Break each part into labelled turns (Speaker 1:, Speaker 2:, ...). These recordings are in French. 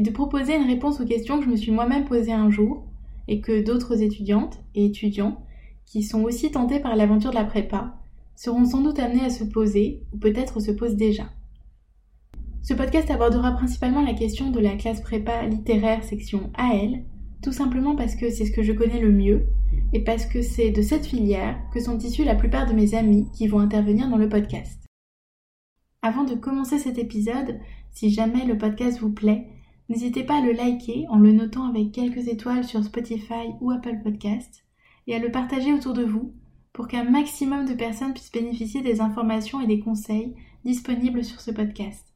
Speaker 1: et de proposer une réponse aux questions que je me suis moi-même posées un jour et que d'autres étudiantes et étudiants qui sont aussi tentés par l'aventure de la prépa seront sans doute amenés à se poser ou peut-être se posent déjà. Ce podcast abordera principalement la question de la classe prépa littéraire section AL, tout simplement parce que c'est ce que je connais le mieux et parce que c'est de cette filière que sont issus la plupart de mes amis qui vont intervenir dans le podcast. Avant de commencer cet épisode, si jamais le podcast vous plaît, n'hésitez pas à le liker en le notant avec quelques étoiles sur Spotify ou Apple Podcast et à le partager autour de vous pour qu'un maximum de personnes puissent bénéficier des informations et des conseils disponibles sur ce podcast.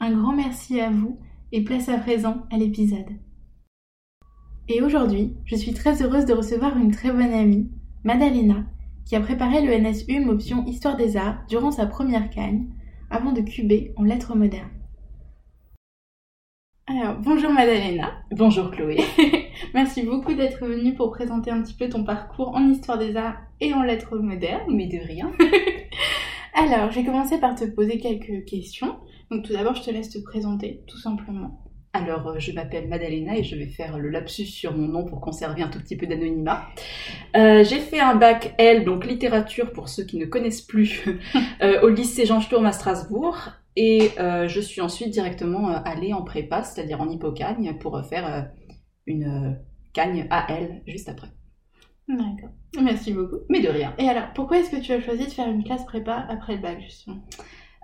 Speaker 1: Un grand merci à vous et place à présent à l'épisode. Et aujourd'hui, je suis très heureuse de recevoir une très bonne amie, Madalena, qui a préparé le NSU option Histoire des Arts durant sa première cagne, avant de cuber en lettres modernes. Alors, bonjour Madalena.
Speaker 2: Bonjour Chloé.
Speaker 1: Merci beaucoup d'être venue pour présenter un petit peu ton parcours en Histoire des Arts et en lettres modernes.
Speaker 2: Mais de rien.
Speaker 1: Alors, j'ai commencé par te poser quelques questions. Donc tout d'abord, je te laisse te présenter, tout simplement.
Speaker 2: Alors, euh, je m'appelle Madalena et je vais faire le lapsus sur mon nom pour conserver un tout petit peu d'anonymat. Euh, j'ai fait un bac L, donc littérature pour ceux qui ne connaissent plus, euh, au lycée Jean Sturm à Strasbourg. Et je suis ensuite directement allée en prépa, c'est-à-dire en hypocagne, pour faire une cagne AL juste après.
Speaker 1: D'accord. Merci beaucoup.
Speaker 2: Mais de rien.
Speaker 1: Et alors, pourquoi est-ce que tu as choisi de faire une classe prépa après le bac, justement?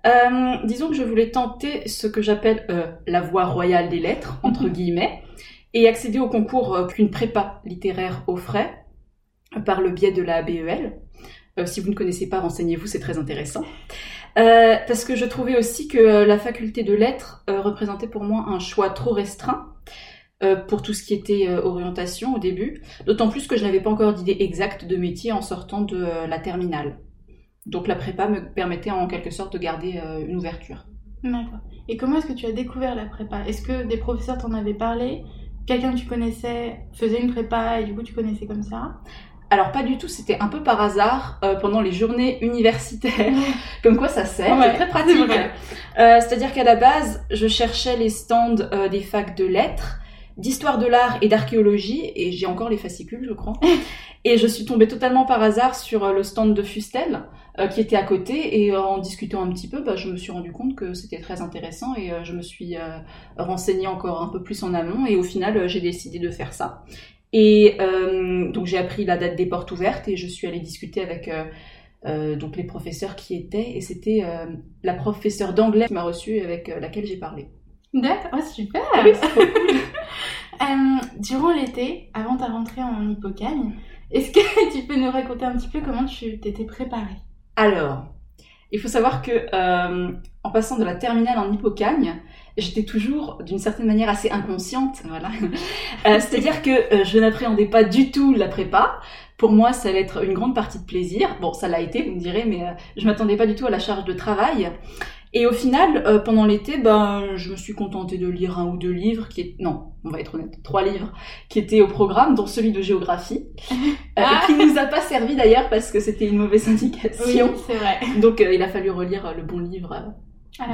Speaker 2: Euh, disons que je voulais tenter ce que j'appelle euh, la voie royale des lettres, entre mhm. guillemets, et accéder au concours euh, qu'une prépa littéraire offrait par le biais de la BEL. Si vous ne connaissez pas, renseignez-vous, c'est très intéressant. parce que je trouvais aussi que la faculté de lettres représentait pour moi un choix trop restreint pour tout ce qui était orientation au début, d'autant plus que je n'avais pas encore d'idée exacte de métier en sortant de la terminale. Donc la prépa me permettait en quelque sorte de garder euh, une ouverture.
Speaker 1: D'accord. Et comment est-ce que tu as découvert la prépa? Est-ce que des professeurs t'en avaient parlé? Quelqu'un que tu connaissais faisait une prépa et du coup tu connaissais comme ça?
Speaker 2: Alors pas du tout, c'était un peu par hasard euh, pendant les journées universitaires, comme quoi ça sert, c'est très pratique. Euh, C'est-à-dire qu'à la base, je cherchais les stands euh, des facs de lettres, d'histoire de l'art et d'archéologie, et j'ai encore les fascicules, je crois. et je suis tombée totalement par hasard sur le stand de Fustel, euh, qui était à côté et euh, en discutant un petit peu, bah, je me suis rendu compte que c'était très intéressant et euh, je me suis renseignée encore un peu plus en amont et au final j'ai décidé de faire ça. Et donc j'ai appris la date des portes ouvertes et je suis allée discuter avec donc les professeurs qui étaient et c'était la professeure d'anglais qui m'a reçue avec laquelle j'ai parlé.
Speaker 1: D'accord, oh, super. durant l'été, avant ta rentrée en Hippocagne, est-ce que tu peux nous raconter un petit peu comment tu t'étais préparée?
Speaker 2: Alors, il faut savoir que euh, en passant de la terminale en hippocagne, j'étais toujours d'une certaine manière assez inconsciente, voilà. Euh, c'est-à-dire que euh, je n'appréhendais pas du tout la prépa. Pour moi, ça allait être une grande partie de plaisir. Bon, ça l'a été, vous me direz, mais je m'attendais pas du tout à la charge de travail. Et au final, euh, pendant l'été, ben, je me suis contentée de lire un ou deux livres qui est... non, on va être honnête, trois livres qui étaient au programme, dont celui de géographie, euh, qui nous a pas servi d'ailleurs parce que c'était une mauvaise indication.
Speaker 1: Oui, c'est vrai.
Speaker 2: Donc euh, il a fallu relire le bon livre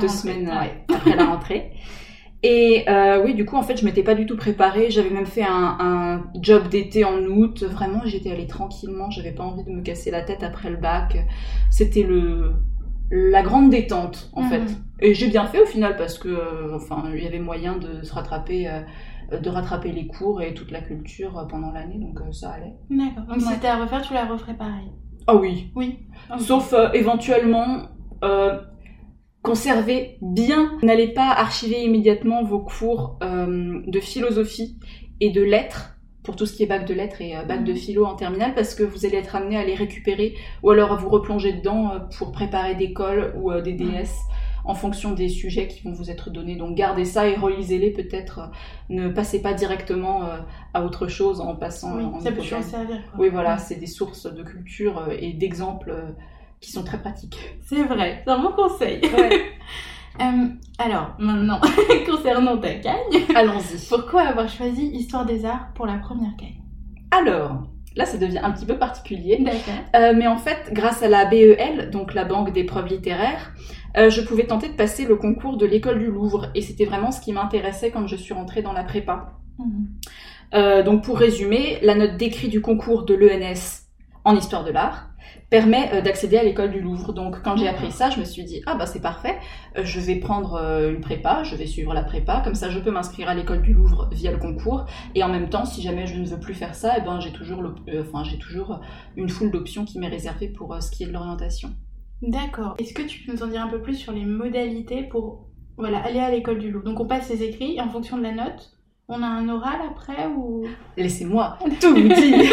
Speaker 2: deux semaines après la rentrée. Et oui, du coup, en fait, je m'étais pas du tout préparée. J'avais même fait un, un job d'été en août. Vraiment, j'étais allée tranquillement. J'avais pas envie de me casser la tête après le bac. C'était le la grande détente en fait. Mhm. Et j'ai bien fait au final parce que euh, enfin il y avait moyen de se rattraper euh, de rattraper les cours et toute la culture euh, pendant l'année donc ça allait.
Speaker 1: D'accord. Donc si c'était à refaire, tu la referais pareil?
Speaker 2: Ah oui.
Speaker 1: Oui.
Speaker 2: Sauf éventuellement conserver bien. N'allez pas archiver immédiatement vos cours de philosophie et de lettres pour tout ce qui est bac de lettres et euh, bac de philo en terminale parce que vous allez être amené à les récupérer ou alors à vous replonger dedans euh, pour préparer des cols ou euh, des DS en fonction des sujets qui vont vous être donnés. Donc gardez ça et relisez-les peut-être. Ne passez pas directement à autre chose en passant
Speaker 1: oui,
Speaker 2: en
Speaker 1: ça peut servir.
Speaker 2: Oui, voilà, c'est des sources de culture et d'exemples qui sont très pratiques.
Speaker 1: C'est vrai, c'est un bon conseil. alors, maintenant, concernant ta cagne,
Speaker 2: allons-y.
Speaker 1: Pourquoi avoir choisi Histoire des Arts pour la première cagne?
Speaker 2: Alors, Là, ça devient un petit peu particulier.
Speaker 1: D'accord.
Speaker 2: Euh, mais en fait, grâce à la BEL, donc la Banque d'épreuves littéraires, euh, je pouvais tenter de passer le concours de l'école du Louvre. Et c'était vraiment ce qui m'intéressait quand je suis rentrée dans la prépa.
Speaker 1: Mhm.
Speaker 2: Euh, donc pour résumer, la note d'écrit du concours de l'ENS en histoire de l'art permet euh, d'accéder à l'école du Louvre. Donc quand j'ai appris ça, je me suis dit ah bah c'est parfait, euh, je vais prendre euh, une prépa, je vais suivre la prépa, comme ça je peux m'inscrire à l'école du Louvre via le concours et en même temps si jamais je ne veux plus faire ça, eh ben j'ai toujours enfin j'ai toujours une foule d'options qui m'est réservée pour ce qui est de l'orientation.
Speaker 1: D'accord. Est-ce que tu peux nous en dire un peu plus sur les modalités pour voilà, aller à l'école du Louvre? Donc on passe les écrits et en fonction de la note, on a un oral après ou?
Speaker 2: Laissez-moi tout vous dire.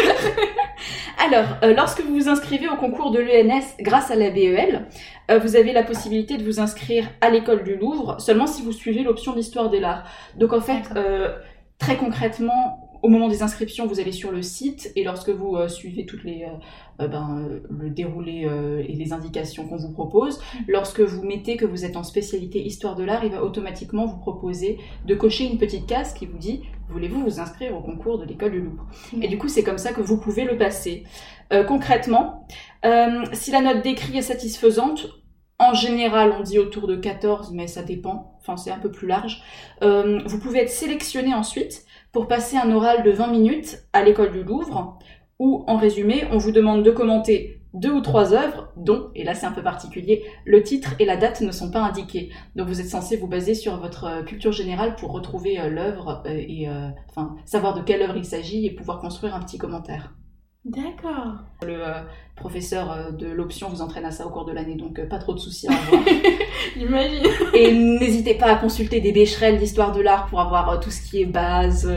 Speaker 2: Alors, euh, lorsque vous vous inscrivez au concours de l'ENS grâce à la BEL, euh, vous avez la possibilité de vous inscrire à l'école du Louvre seulement si vous suivez l'option d'histoire de l'art. Donc en fait, euh, très concrètement, au moment des inscriptions, vous allez sur le site et lorsque vous euh, suivez toutes les euh, euh, ben, le déroulé et les indications qu'on vous propose, lorsque vous mettez que vous êtes en spécialité histoire de l'art, il va automatiquement vous proposer de cocher une petite case qui vous dit voulez-vous vous inscrire au concours de l'école du Louvre? Et du coup, c'est comme ça que vous pouvez le passer. concrètement, si la note d'écrit est satisfaisante, en général, on dit autour de 14, mais ça dépend. Enfin, c'est un peu plus large. vous pouvez être sélectionné ensuite pour passer un oral de 20 minutes à l'école du Louvre, où, en résumé, on vous demande de commenter deux ou trois œuvres dont, et là c'est un peu particulier, le titre et la date ne sont pas indiqués. Donc vous êtes censé vous baser sur votre euh, culture générale pour retrouver euh, l'œuvre euh, et enfin savoir de quelle œuvre il s'agit et pouvoir construire un petit commentaire.
Speaker 1: D'accord.
Speaker 2: Le euh, professeur euh, de l'option vous entraîne à ça au cours de l'année, donc euh, pas trop de soucis à avoir.
Speaker 1: J'imagine.
Speaker 2: Et n'hésitez pas à consulter des bécherelles d'histoire de l'art pour avoir tout ce qui est base,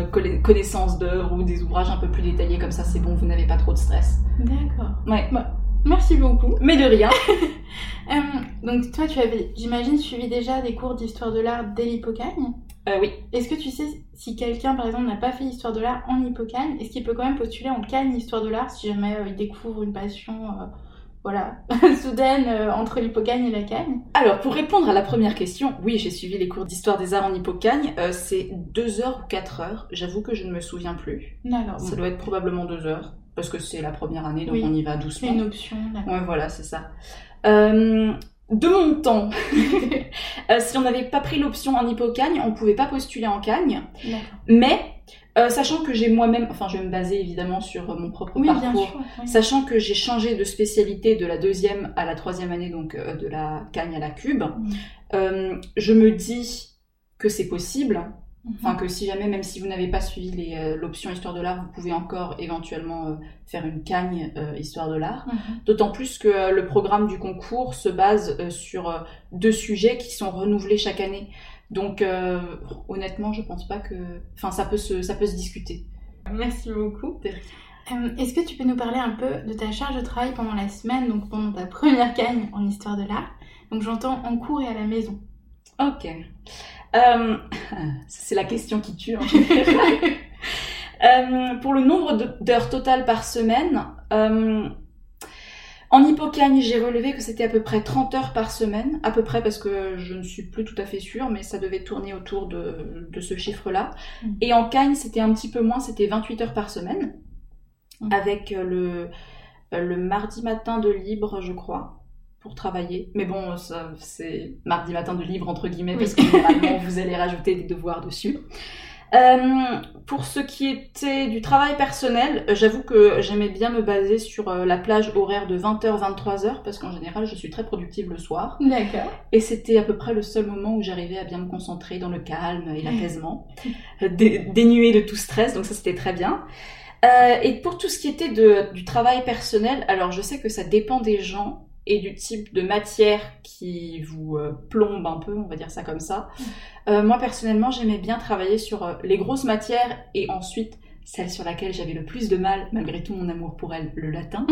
Speaker 2: connaissance d'œuvres ou des ouvrages un peu plus détaillés, comme ça c'est bon, vous n'avez pas trop de stress.
Speaker 1: D'accord.
Speaker 2: Ouais.
Speaker 1: Bah, merci beaucoup.
Speaker 2: Mais de rien.
Speaker 1: donc toi tu avais, j'imagine, suivi déjà des cours d'histoire de l'art dès l'hypocagne?
Speaker 2: Euh, oui.
Speaker 1: Est-ce que tu sais si quelqu'un, par exemple, n'a pas fait histoire de l'art en hippocagne, est-ce qu'il peut quand même postuler en cagne histoire de l'art si jamais euh, il découvre une passion, euh, voilà, soudaine entre l'hippocagne et la cagne?
Speaker 2: Alors, pour répondre à la première question, oui, j'ai suivi les cours d'histoire des arts en hippocagne. c'est deux heures ou quatre heures. J'avoue que je ne me souviens plus.
Speaker 1: D'accord.
Speaker 2: Ça doit être probablement deux heures parce que c'est la première année, donc on y va doucement.
Speaker 1: C'est une option.
Speaker 2: Ouais, voilà, c'est ça. Euh, de mon temps. Euh, si on n'avait pas pris l'option en hippocagne, on pouvait pas postuler en cagne. Mais euh, sachant que j'ai moi-même, enfin je vais me baser évidemment sur mon propre parcours, sachant que j'ai changé de spécialité de la deuxième à la troisième année, donc euh, de la cagne à la cube, je me dis que c'est possible. Enfin, que si jamais, même si vous n'avez pas suivi euh, l'option Histoire de l'art, vous pouvez encore éventuellement euh, faire une cagne euh, Histoire de l'art.
Speaker 1: Mhm.
Speaker 2: D'autant plus que le programme du concours se base sur deux sujets qui sont renouvelés chaque année. Donc, honnêtement, je pense pas que. Enfin, ça peut se, ça peut se discuter.
Speaker 1: Merci beaucoup. Est-ce que tu peux nous parler un peu de ta charge de travail pendant la semaine, donc pendant ta première cagne en Histoire de l'art? Donc, j'entends en cours et à la maison.
Speaker 2: Ok. Euh, c'est la question qui tue en général. Euh, pour le nombre d'heures totales par semaine, euh, en hippocagne, j'ai relevé que c'était à peu près 30 heures par semaine, à peu près parce que je ne suis plus tout à fait sûre, mais ça devait tourner autour de, ce chiffre-là. Mm. Et en cagne, c'était un petit peu moins, c'était 28 heures par semaine, mm. avec le, le mardi matin de libre, je crois pour travailler. Mais bon, c'est mardi matin de libre, entre guillemets, parce que généralement, vous allez rajouter des devoirs dessus. Euh, pour ce qui était du travail personnel, j'avoue que j'aimais bien me baser sur euh, la plage horaire de 20h, 23h, parce qu'en général, je suis très productive le soir.
Speaker 1: D'accord.
Speaker 2: Et c'était à peu près le seul moment où j'arrivais à bien me concentrer dans le calme et l'apaisement, dénué de tout stress, donc ça c'était très bien. Euh, et pour tout ce qui était de, du travail personnel, alors je sais que ça dépend des gens, et du type de matière qui vous euh, plombe un peu, on va dire ça comme ça. Euh, moi personnellement, j'aimais bien travailler sur euh, les grosses matières et ensuite celle sur laquelle j'avais le plus de mal, malgré tout mon amour pour elle, le latin.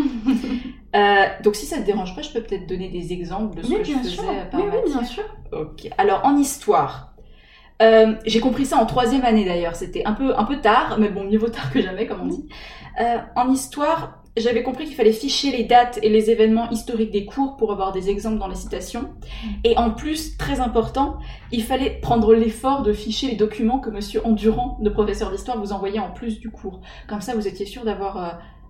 Speaker 2: Donc si ça te dérange pas, je peux peut-être donner des exemples de ce que je faisais
Speaker 1: sûr.
Speaker 2: par
Speaker 1: oui, oui,
Speaker 2: matière.
Speaker 1: bien sûr.
Speaker 2: Ok. Alors en histoire, j'ai compris ça en troisième année d'ailleurs. C'était un peu un peu tard, mais bon, mieux vaut tard que jamais, comme on dit. En histoire, j'avais compris qu'il fallait ficher les dates et les événements historiques des cours pour avoir des exemples dans les citations. Et en plus, très important, il fallait prendre l'effort de ficher les documents que Monsieur Endurant, le professeur d'histoire, vous envoyait en plus du cours. Comme ça, vous étiez sûr d'avoir euh,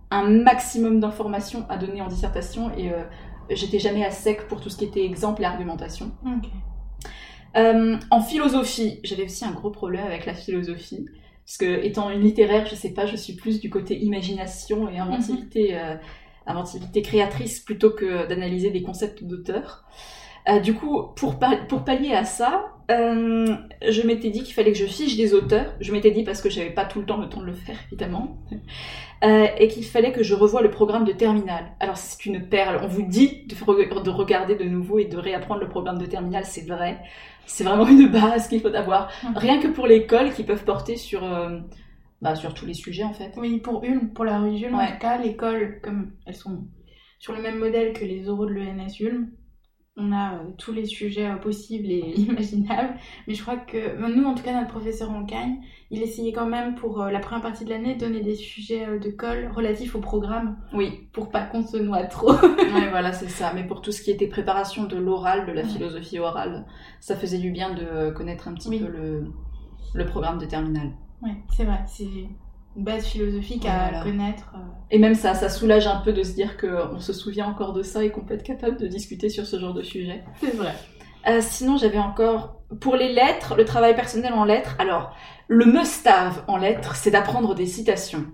Speaker 2: un maximum d'informations à donner en dissertation et euh, j'étais jamais à sec pour tout ce qui était exemple et argumentation. Euh, en philosophie, j'avais aussi un gros problème avec la philosophie. Parce que, étant une littéraire, je sais pas, je suis plus du côté imagination et inventivité, euh, inventivité créatrice plutôt que d'analyser des concepts d'auteur. Euh, du coup, pour, pour pallier à ça, euh, je m'étais dit qu'il fallait que je fiche des auteurs. Je m'étais dit parce que j'avais pas tout le temps le temps de le faire, évidemment. Euh, et qu'il fallait que je revoie le programme de terminale. Alors c'est une perle. On vous dit de, re- de regarder de nouveau et de réapprendre le programme de terminale, c'est vrai. C'est vraiment une base qu'il faut avoir.
Speaker 1: Mhm.
Speaker 2: Rien que pour l'école qui peuvent porter sur, euh, bah, sur tous les sujets en fait.
Speaker 1: Oui, pour Ulm, pour la Ulm, en tout cas, l'école, comme elles sont sur le même modèle que les oraux de l'ENS Ulm, on a euh, tous les sujets euh, possibles et imaginables. Mais je crois que euh, nous, en tout cas, notre professeur en Cagne, il essayait quand même pour la première partie de l'année de donner des sujets de colle relatifs au programme
Speaker 2: Oui,
Speaker 1: pour pas qu'on se noie trop.
Speaker 2: ouais, voilà, c'est ça. Mais pour tout ce qui était préparation de l'oral, de la philosophie orale, ça faisait du bien de connaître un petit
Speaker 1: Oui.
Speaker 2: peu le, le programme de terminale.
Speaker 1: ouais, c'est vrai, c'est une base philosophique à
Speaker 2: Voilà.
Speaker 1: connaître. euh.
Speaker 2: Et même ça, ça soulage un peu de se dire qu'on se souvient encore de ça et qu'on peut être capable de discuter sur ce genre de sujet.
Speaker 1: C'est vrai.
Speaker 2: Euh, sinon, j'avais encore pour les lettres, le travail personnel en lettres. Alors, le must-have en lettres, c'est d'apprendre des citations.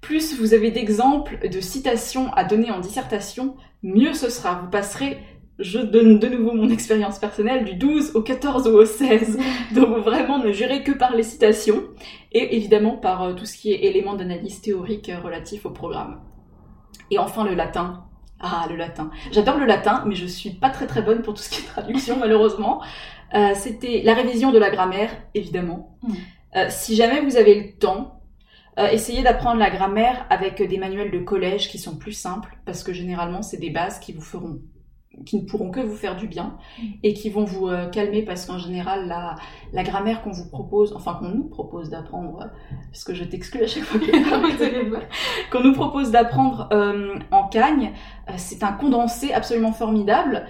Speaker 2: Plus vous avez d'exemples de citations à donner en dissertation, mieux ce sera. Vous passerez, je donne de nouveau mon expérience personnelle, du 12 au 14 ou au 16. Donc vraiment, ne jurez que par les citations et évidemment par euh, tout ce qui est éléments d'analyse théorique euh, relatifs au programme. Et enfin, le latin. Ah, le latin. J'adore le latin, mais je suis pas très très bonne pour tout ce qui est traduction, malheureusement. Euh, C'était la révision de la grammaire, évidemment.
Speaker 1: Mm.
Speaker 2: Euh, si jamais vous avez le temps, euh, essayez d'apprendre la grammaire avec des manuels de collège qui sont plus simples, parce que généralement, c'est des bases qui vous feront qui ne pourront que vous faire du bien et qui vont vous euh, calmer parce qu'en général la, la grammaire qu'on vous propose, enfin qu'on nous propose d'apprendre, parce que je t'exclus à chaque fois que qu'on nous propose d'apprendre euh, en cagne, euh, c'est un condensé absolument formidable.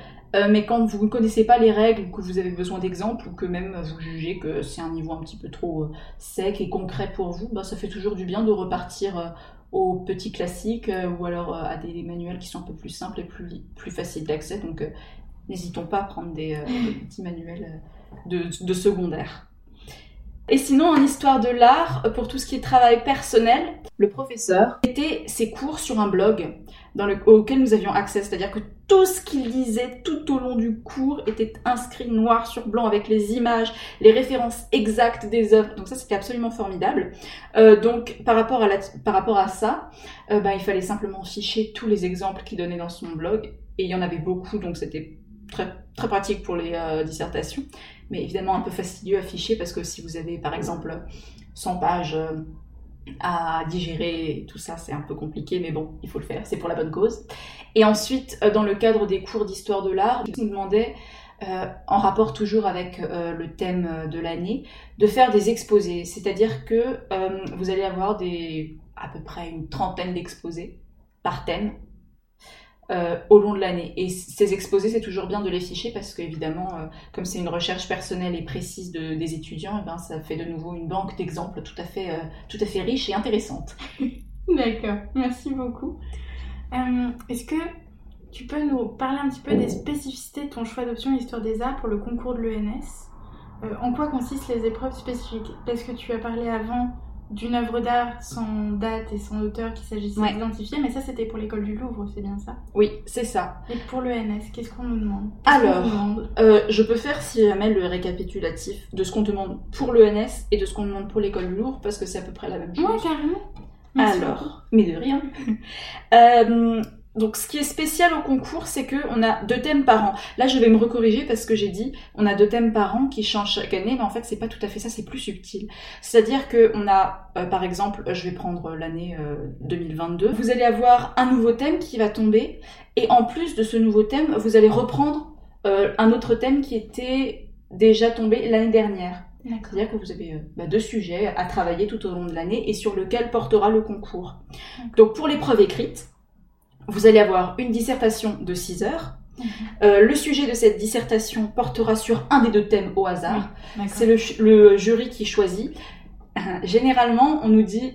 Speaker 2: mais quand vous ne connaissez pas les règles, que vous avez besoin d'exemples, ou que même vous jugez que c'est un niveau un petit peu trop sec et concret pour vous, bah, ça fait toujours du bien de repartir aux petits classiques, euh, ou alors euh, à des manuels qui sont un peu plus simples et plus, faciles d'accès. Donc euh, n'hésitons pas à prendre des, petits manuels de, secondaire. Et sinon, en histoire de l'art, pour tout ce qui est travail personnel, le professeur était ses cours sur un blog dans le, auquel nous avions accès. C'est-à-dire que tout ce qu'il disait tout au long du cours était inscrit noir sur blanc avec les images, les références exactes des œuvres. Donc ça, c'était absolument formidable. Euh, donc par rapport à, ça, euh, bah, il fallait simplement ficher tous les exemples qu'il donnait dans son blog. Et il y en avait beaucoup, donc c'était très, très pratique pour les euh, dissertations. Mais évidemment un peu fastidieux à ficher parce que si vous avez par exemple 100 pages à digérer tout ça, c'est un peu compliqué, mais bon, il faut le faire, c'est pour la bonne cause. Et ensuite, euh, dans le cadre des cours d'histoire de l'art, il nous demandait, euh, en rapport toujours avec euh, le thème euh, de l'année, de faire des exposés. C'est-à-dire que vous allez avoir des, à peu près une trentaine d'exposés par thème euh, au long de l'année. Et ces exposés, c'est toujours bien de les ficher parce qu'évidemment, euh, comme c'est une recherche personnelle et précise de- des étudiants, eh ben, ça fait de nouveau une banque d'exemples tout, à fait, euh, tout à fait riche et intéressante.
Speaker 1: D'accord, merci beaucoup. Euh, Est-ce que tu peux nous parler un petit peu des spécificités de ton choix d'option Histoire des Arts pour le concours de l'ENS En quoi consistent les épreuves spécifiques? Parce que tu as parlé avant d'une œuvre d'art sans date et sans auteur qu'il s'agissait
Speaker 2: Ouais.
Speaker 1: d'identifier, mais ça c'était pour l'école du Louvre, c'est bien ça?
Speaker 2: Oui, c'est ça.
Speaker 1: Et pour l'ENS, qu'est-ce qu'on nous demande?
Speaker 2: Alors,
Speaker 1: nous demande?
Speaker 2: Euh, je peux faire si jamais le récapitulatif de ce qu'on demande pour l'ENS et de ce qu'on demande pour l'école du Louvre parce que c'est à peu près la même chose.
Speaker 1: Ouais, carrément. Merci beaucoup.
Speaker 2: Alors, mais de rien. Euh, donc, ce qui est spécial au concours, c'est que on a deux thèmes par an. Là, je vais me recorriger parce que j'ai dit, on a deux thèmes par an qui changent chaque année, mais en fait, c'est pas tout à fait ça, c'est plus subtil. C'est-à-dire que on a, euh, par exemple, je vais prendre l'année 2022. Vous allez avoir un nouveau thème qui va tomber, et en plus de ce nouveau thème, vous allez reprendre un autre thème qui était déjà tombé l'année dernière. C'est-à-dire que vous avez euh, bah, deux sujets à travailler tout au long de l'année et sur lequel portera le concours. Donc pour l'épreuve écrite, vous allez avoir une dissertation de 6 heures. Mhm. Euh, le sujet de cette dissertation portera sur un des deux thèmes au hasard. C'est le, jury qui choisit. généralement, on nous dit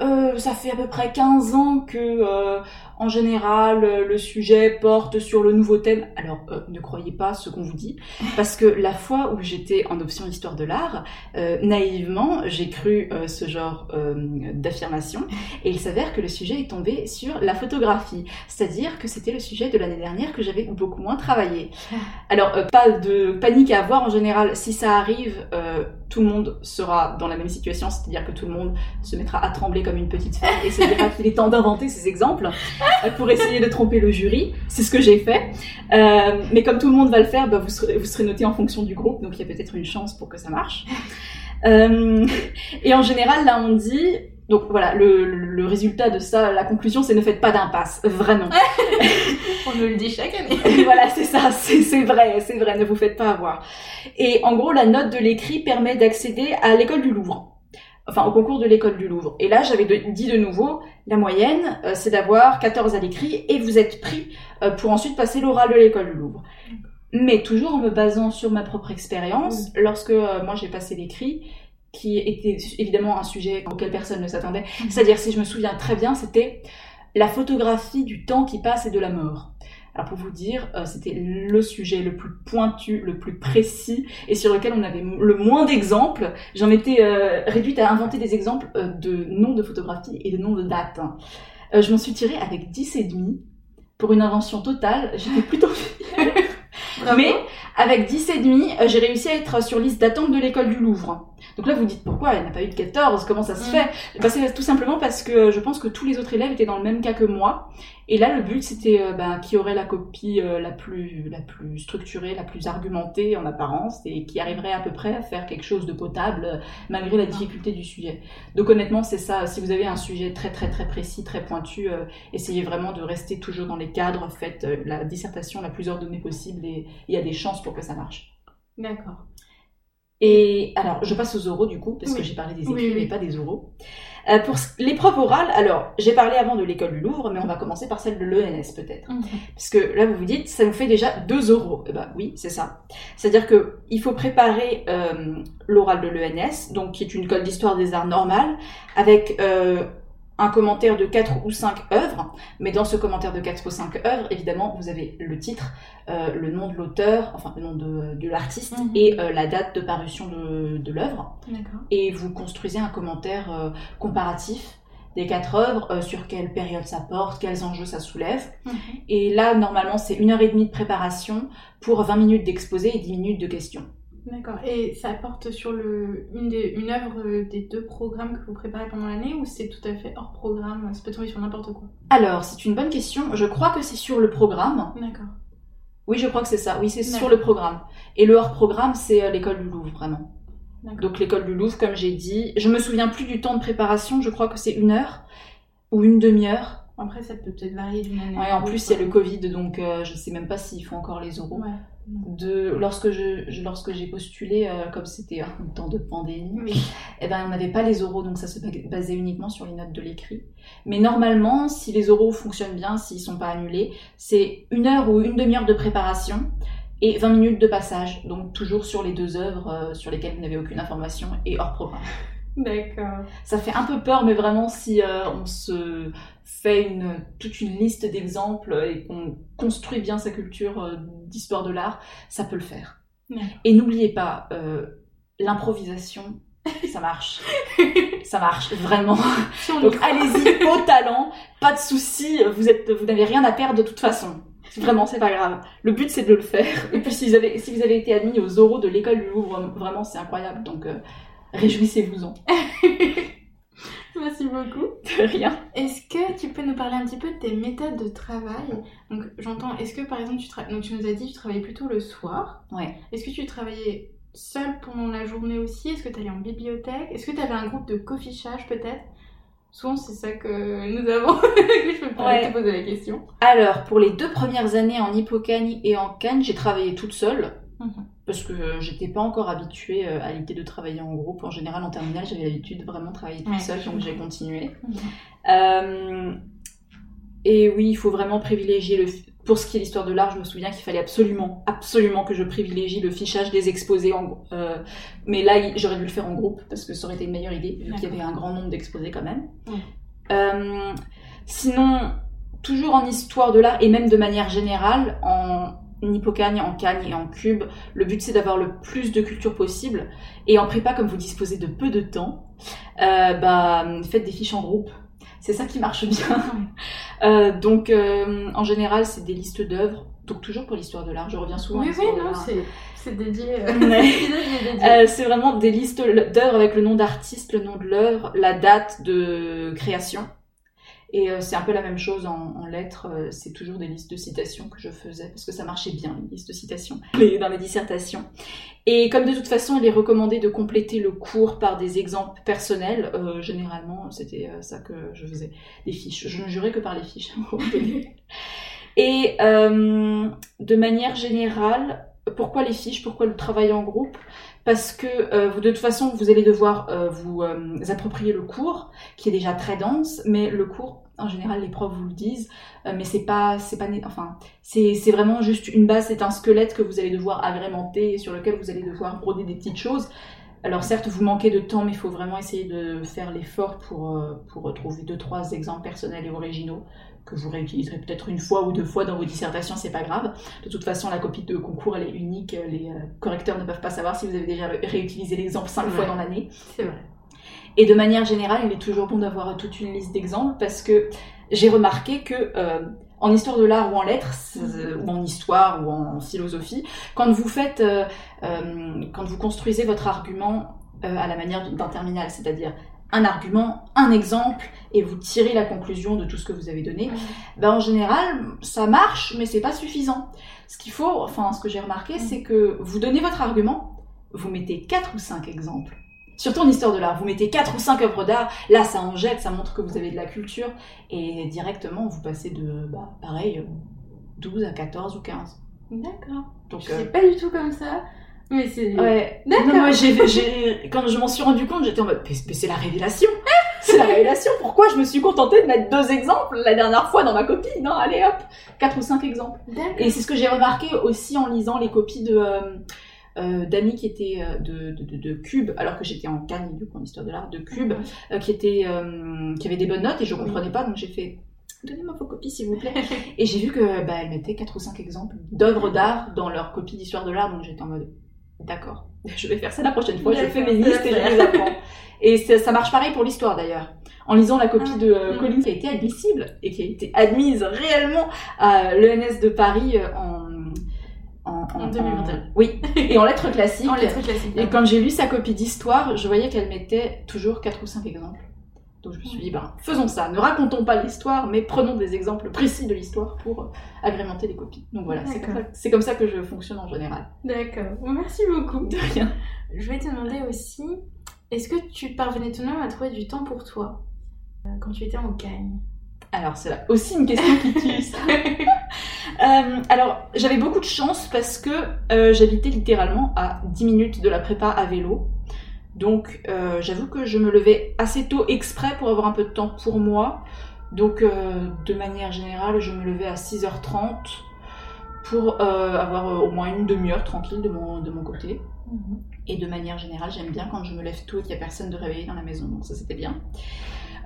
Speaker 2: euh, ça fait à peu près 15 ans que en général, euh, le sujet porte sur le nouveau thème. Alors, euh, ne croyez pas ce qu'on vous dit, parce que la fois où j'étais en option histoire de l'art, euh, naïvement, j'ai cru ce genre d'affirmation, et il s'avère que le sujet est tombé sur la photographie, c'est-à-dire que c'était le sujet de l'année dernière que j'avais beaucoup moins travaillé. Alors, pas de panique à avoir en général. Si ça arrive, tout le monde sera dans la même situation, c'est-à-dire que tout le monde se mettra à trembler comme une petite femme et se dira qu'il est temps d'inventer ces exemples. Pour essayer de tromper le jury. C'est ce que j'ai fait. Euh, mais comme tout le monde va le faire, bah, vous, serez, vous serez noté en fonction du groupe, donc il y a peut-être une chance pour que ça marche. Euh, et en général, là, on dit, donc voilà, le, le, résultat de ça, la conclusion, c'est ne faites pas d'impasse, vraiment.
Speaker 1: on nous le dit chaque année.
Speaker 2: voilà, c'est ça, c'est vrai, c'est vrai, ne vous faites pas avoir. Et en gros, la note de l'écrit permet d'accéder à l'école du Louvre enfin au concours de l'école du Louvre. Et là, j'avais dit de nouveau, la moyenne, euh, c'est d'avoir 14 à l'écrit et vous êtes pris euh, pour ensuite passer l'oral de l'école du Louvre. Mais toujours en me basant sur ma propre expérience, lorsque euh, moi j'ai passé l'écrit, qui était évidemment un sujet auquel personne ne s'attendait, mhm. c'est-à-dire si je me souviens très bien, c'était la photographie du temps qui passe et de la mort. Alors pour vous dire, euh, c'était le sujet le plus pointu, le plus précis et sur lequel on avait le moins d'exemples. J'en étais euh, réduite à inventer des exemples euh, de noms de photographies et de noms de dates. Hein. je m'en suis tirée avec 10 et demi pour une invention totale. J'étais plutôt. Mais avec 10 et demi, j'ai réussi à être sur liste d'attente de l'école du Louvre. Donc là, vous dites pourquoi elle n'a pas eu de 14 Comment ça se mm. fait? Bah, C'est tout simplement parce que je pense que tous les autres élèves étaient dans le même cas que moi. Et là, le but, c'était euh, bah, qui aurait la copie euh, la, plus, la plus structurée, la plus argumentée en apparence, et qui arriverait à peu près à faire quelque chose de potable, euh, malgré la difficulté du sujet. Donc honnêtement, c'est ça. Si vous avez un sujet très très très précis, très pointu, essayez vraiment de rester toujours dans les cadres, faites la dissertation la plus ordonnée possible, et il y a des chances pour que ça marche.
Speaker 1: D'accord.
Speaker 2: Et alors, je passe aux oraux du coup, parce que j'ai parlé des écrits, mais pas des oraux. Euh, pour l'épreuve orale, alors, j'ai parlé avant de l'école du Louvre, mais on va commencer par celle de l'ENS peut-être. Parce que là, vous vous dites, ça vous fait déjà deux oraux. Eh ben oui, c'est ça. C'est-à-dire que il faut préparer euh, l'oral de l'ENS, donc qui est une école d'histoire des arts normale, avec euh, un commentaire de 4 ou 5 œuvres, mais dans ce commentaire de 4 ou 5 œuvres, évidemment, vous avez le titre, euh, le nom de l'auteur, enfin le nom de, de l'artiste, mhm. et euh, la date de parution de, de l'œuvre. Et vous construisez un commentaire euh, comparatif des quatre œuvres, sur quelle période ça porte, quels enjeux ça soulève. Mhm. Et là, normalement, c'est une heure et demie de préparation pour 20 minutes d'exposé et 10 minutes de questions.
Speaker 1: D'accord. Et ça porte sur le, une, des, une œuvre des deux programmes que vous préparez pendant l'année ou c'est tout à fait hors programme Ça peut tomber sur n'importe quoi?
Speaker 2: Alors, c'est une bonne question. Je crois que c'est sur le programme.
Speaker 1: D'accord.
Speaker 2: Oui, je crois que c'est ça. Oui, c'est sur le programme. Et le hors programme, c'est euh, l'école du Louvre, vraiment. Donc l'école du Louvre, comme j'ai dit. Je me souviens plus du temps de préparation. Je crois que c'est une heure ou une demi-heure.
Speaker 1: Après, ça peut peut-être varier d'une année.
Speaker 2: Ouais, en plus, il y a le Covid, donc euh, je sais même pas s'ils font encore les oraux. Ouais de lorsque je, lorsque j'ai postulé euh, comme c'était un temps de pandémie eh ben on n'avait pas les oraux donc ça se basait uniquement sur les notes de l'écrit. Mais normalement si les oraux fonctionnent bien s'ils sont pas annulés c'est une heure ou une demi-heure de préparation et 20 minutes de passage donc toujours sur les deux œuvres euh, sur lesquelles vous n'avez aucune information et hors programme
Speaker 1: D'accord.
Speaker 2: Ça fait un peu peur, mais vraiment, si euh, on se fait une, toute une liste d'exemples et qu'on construit bien sa culture euh, d'histoire de l'art, ça peut le faire. Et n'oubliez pas, euh, l'improvisation, ça marche. ça marche, vraiment. Donc allez-y, au talent, pas de soucis, vous, êtes, vous n'avez rien à perdre de toute façon. Vraiment, c'est pas grave. Le but, c'est de le faire. Et puis, si vous avez, si vous avez été admis aux oraux de l'école du Louvre, vraiment, c'est incroyable. Donc, réjouissez-vous-en.
Speaker 1: Merci beaucoup.
Speaker 2: De rien.
Speaker 1: Est-ce que tu peux nous parler un petit peu de tes méthodes de travail? Donc, j'entends, est-ce que par exemple, tu, Donc, tu nous as dit que tu travaillais plutôt le soir.
Speaker 2: Ouais.
Speaker 1: Est-ce que tu travaillais seul pendant la journée aussi? Est-ce que tu allais en bibliothèque? Est-ce que tu avais un groupe de cofichage peut-être? Souvent, c'est ça que nous avons. je peux pas te poser la question.
Speaker 2: Alors, pour les deux premières années en Hippocagne et en Cannes, j'ai travaillé toute seule. Mhm. Parce que j'étais pas encore habituée euh, à l'idée de travailler en groupe. En général, en terminale, j'avais l'habitude de vraiment travailler toute seule, donc j'ai continué. Euh, et oui, il faut vraiment privilégier le. Pour ce qui est l'histoire de l'art, je me souviens qu'il fallait absolument, absolument que je privilégie le fichage des exposés. En... Euh, mais là, j'aurais dû le faire en groupe parce que ça aurait été une meilleure idée, vu qu'il y avait un grand nombre d'exposés quand même. sinon, toujours en histoire de l'art et même de manière générale, en Hippocagne, en Cagne et en Cube. Le but c'est d'avoir le plus de culture possible. Et en prépa, comme vous disposez de peu de temps, euh, bah, faites des fiches en groupe. C'est ça qui marche bien. euh, donc euh, en général, c'est des listes d'œuvres. Donc toujours pour l'histoire de l'art, je reviens souvent.
Speaker 1: Oui, oui, non, c'est dédié.
Speaker 2: C'est vraiment des listes d'œuvres avec le nom d'artiste, le nom de l'œuvre, la date de création. Et euh, c'est un peu la même chose en, lettres, euh, c'est toujours des listes de citations que je faisais, parce que ça marchait bien, les listes de citations, dans les dissertations. Et comme de toute façon, il est recommandé de compléter le cours par des exemples personnels, euh, généralement, c'était ça que je faisais, des fiches. Je ne jurais que par les fiches. Et de manière générale, pourquoi les fiches Pourquoi le travail en groupe? Parce que euh, de toute façon, vous allez devoir euh, vous euh, approprier le cours, qui est déjà très dense, mais le cours, en général, les profs vous le disent, mais c'est pas, c'est pas, enfin, c'est, vraiment juste une base, c'est un squelette que vous allez devoir agrémenter, sur lequel vous allez devoir broder des petites choses. Alors certes, vous manquez de temps, mais il faut vraiment essayer de faire l'effort pour, pour trouver deux, trois exemples personnels et originaux que vous réutiliserez peut-être une fois ou deux fois dans vos dissertations, c'est pas grave. De toute façon, la copie de concours, elle est unique. Les euh, correcteurs ne peuvent pas savoir si vous avez déjà réutilisé l'exemple cinq fois dans l'année.
Speaker 1: C'est vrai.
Speaker 2: Et de manière générale, il est toujours bon d'avoir toute une liste d'exemples parce que j'ai remarqué que euh, en histoire de l'art ou en lettres, ou en histoire ou en philosophie, quand vous faites, euh, quand vous construisez votre argument à la manière d'un terminal, c'est-à-dire un argument, un exemple, et vous tirez la conclusion de tout ce que vous avez donné, ben en général, ça marche, mais c'est pas suffisant. Ce qu'il faut, enfin, ce que j'ai remarqué, c'est que vous donnez votre argument, vous mettez quatre ou cinq exemples. Surtout en histoire de l'art, vous mettez quatre ou cinq œuvres d'art, là ça en jette, ça montre que vous avez de la culture, et directement vous passez de, bah, pareil, 12 à 14 ou 15.
Speaker 1: D'accord. Donc, je euh... pas du tout comme ça. Mais c'est.
Speaker 2: Ouais. Non, moi, j'ai, quand je m'en suis rendu compte, j'étais en mode, mais c'est la révélation! c'est la révélation! Pourquoi je me suis contentée de mettre deux exemples la dernière fois dans ma copie? Non, allez hop! Quatre ou cinq exemples. Et c'est ce que j'ai remarqué aussi en lisant les copies de, euh, euh d'Annie qui était euh, de, de, de, Cube, alors que j'étais en Cannes, du coup, en histoire de l'art, de Cube, euh, qui était, qui avait des bonnes notes et je comprenais pas, donc j'ai fait, donnez-moi vos copies s'il vous plaît. et j'ai vu que, bah, elle mettait quatre ou cinq exemples d'œuvres d'art dans leur copie d'histoire de l'art, donc j'étais en mode, D'accord. Je vais faire ça la prochaine fois. Je fais mes listes et je les apprends. Et ça, marche pareil pour l'histoire d'ailleurs. En lisant la copie de euh, Colline qui a été admissible et qui a été admise réellement à l'ENS de Paris euh, en
Speaker 1: en, en, 2021.
Speaker 2: oui, et en lettres classiques.
Speaker 1: en lettres classiques.
Speaker 2: Et quand j'ai lu sa copie d'histoire, je voyais qu'elle mettait toujours 4 ou 5 exemples. Donc je me suis dit, ben, faisons ça. Ne racontons pas l'histoire, mais prenons des exemples précis de l'histoire pour euh, agrémenter les copies. Donc voilà, c'est comme, comme, ça que je fonctionne en général.
Speaker 1: D'accord. merci beaucoup.
Speaker 2: De rien.
Speaker 1: Je vais te demander aussi, est-ce que tu parvenais tout de même à trouver du temps pour toi euh, quand tu étais en Cagne?
Speaker 2: Alors, c'est aussi une question qui tue ça. Euh, alors, j'avais beaucoup de chance parce que j'habitais littéralement à 10 minutes de la prépa à vélo. Donc euh, j'avoue que je me levais assez tôt exprès pour avoir un peu de temps pour moi. Donc euh, de manière générale, je me levais à 6h30 pour euh, avoir au moins une demi-heure tranquille de mon, de mon côté. Mhm. Et de manière générale, j'aime bien quand je me lève tôt et qu'il n'y a personne de réveillé dans la maison, donc ça c'était bien.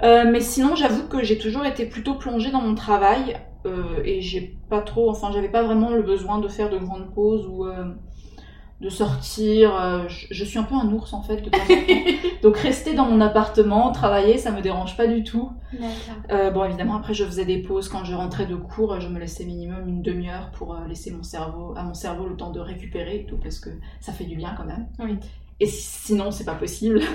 Speaker 2: mais sinon, j'avoue que j'ai toujours été plutôt plongée dans mon travail et j'ai pas trop, enfin, j'avais pas vraiment le besoin de faire de grandes pauses ou de sortir. Euh, je, suis un peu un ours en fait de temps en temps. Donc rester dans mon appartement, travailler, ça me dérange pas du tout. Euh, bon évidemment après je faisais des pauses quand je rentrais de cours, je me laissais minimum une demi-heure pour euh, laisser mon cerveau à mon cerveau le temps de récupérer et tout parce que ça fait du bien quand même.
Speaker 1: Oui.
Speaker 2: Et sinon c'est pas possible.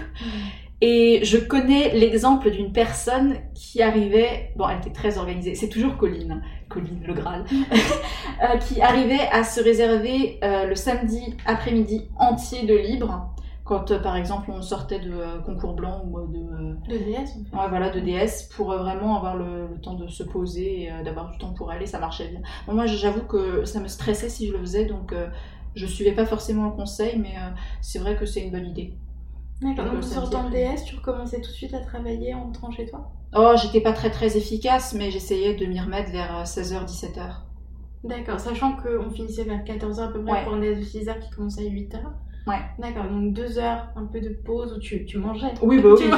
Speaker 2: Et je connais l'exemple d'une personne qui arrivait, bon, elle était très organisée, c'est toujours Colline, Colline le Graal, euh, qui arrivait à se réserver euh, le samedi après-midi entier de libre quand euh, par exemple on sortait de concours blanc ou de,
Speaker 1: de DS
Speaker 2: ouais voilà de DS pour vraiment avoir le, temps de se poser et d'avoir du temps pour aller ça marchait bien. Moi j'avoue que ça me stressait si je le faisais donc je suivais pas forcément le conseil mais c'est vrai que c'est une bonne idée.
Speaker 1: D'accord, donc en sortant de DS, tu recommençais tout de suite à travailler en entrant chez toi?
Speaker 2: Oh, j'étais pas très très efficace, mais j'essayais de m'y remettre vers 16h, euh, 17h.
Speaker 1: D'accord, sachant qu'on finissait vers 14h à peu près pour un DS de 6 h qui commençait à 8h.
Speaker 2: Ouais.
Speaker 1: D'accord, donc 2 heures, un peu de pause où tu, tu mangeais.
Speaker 2: Oui, bah oui.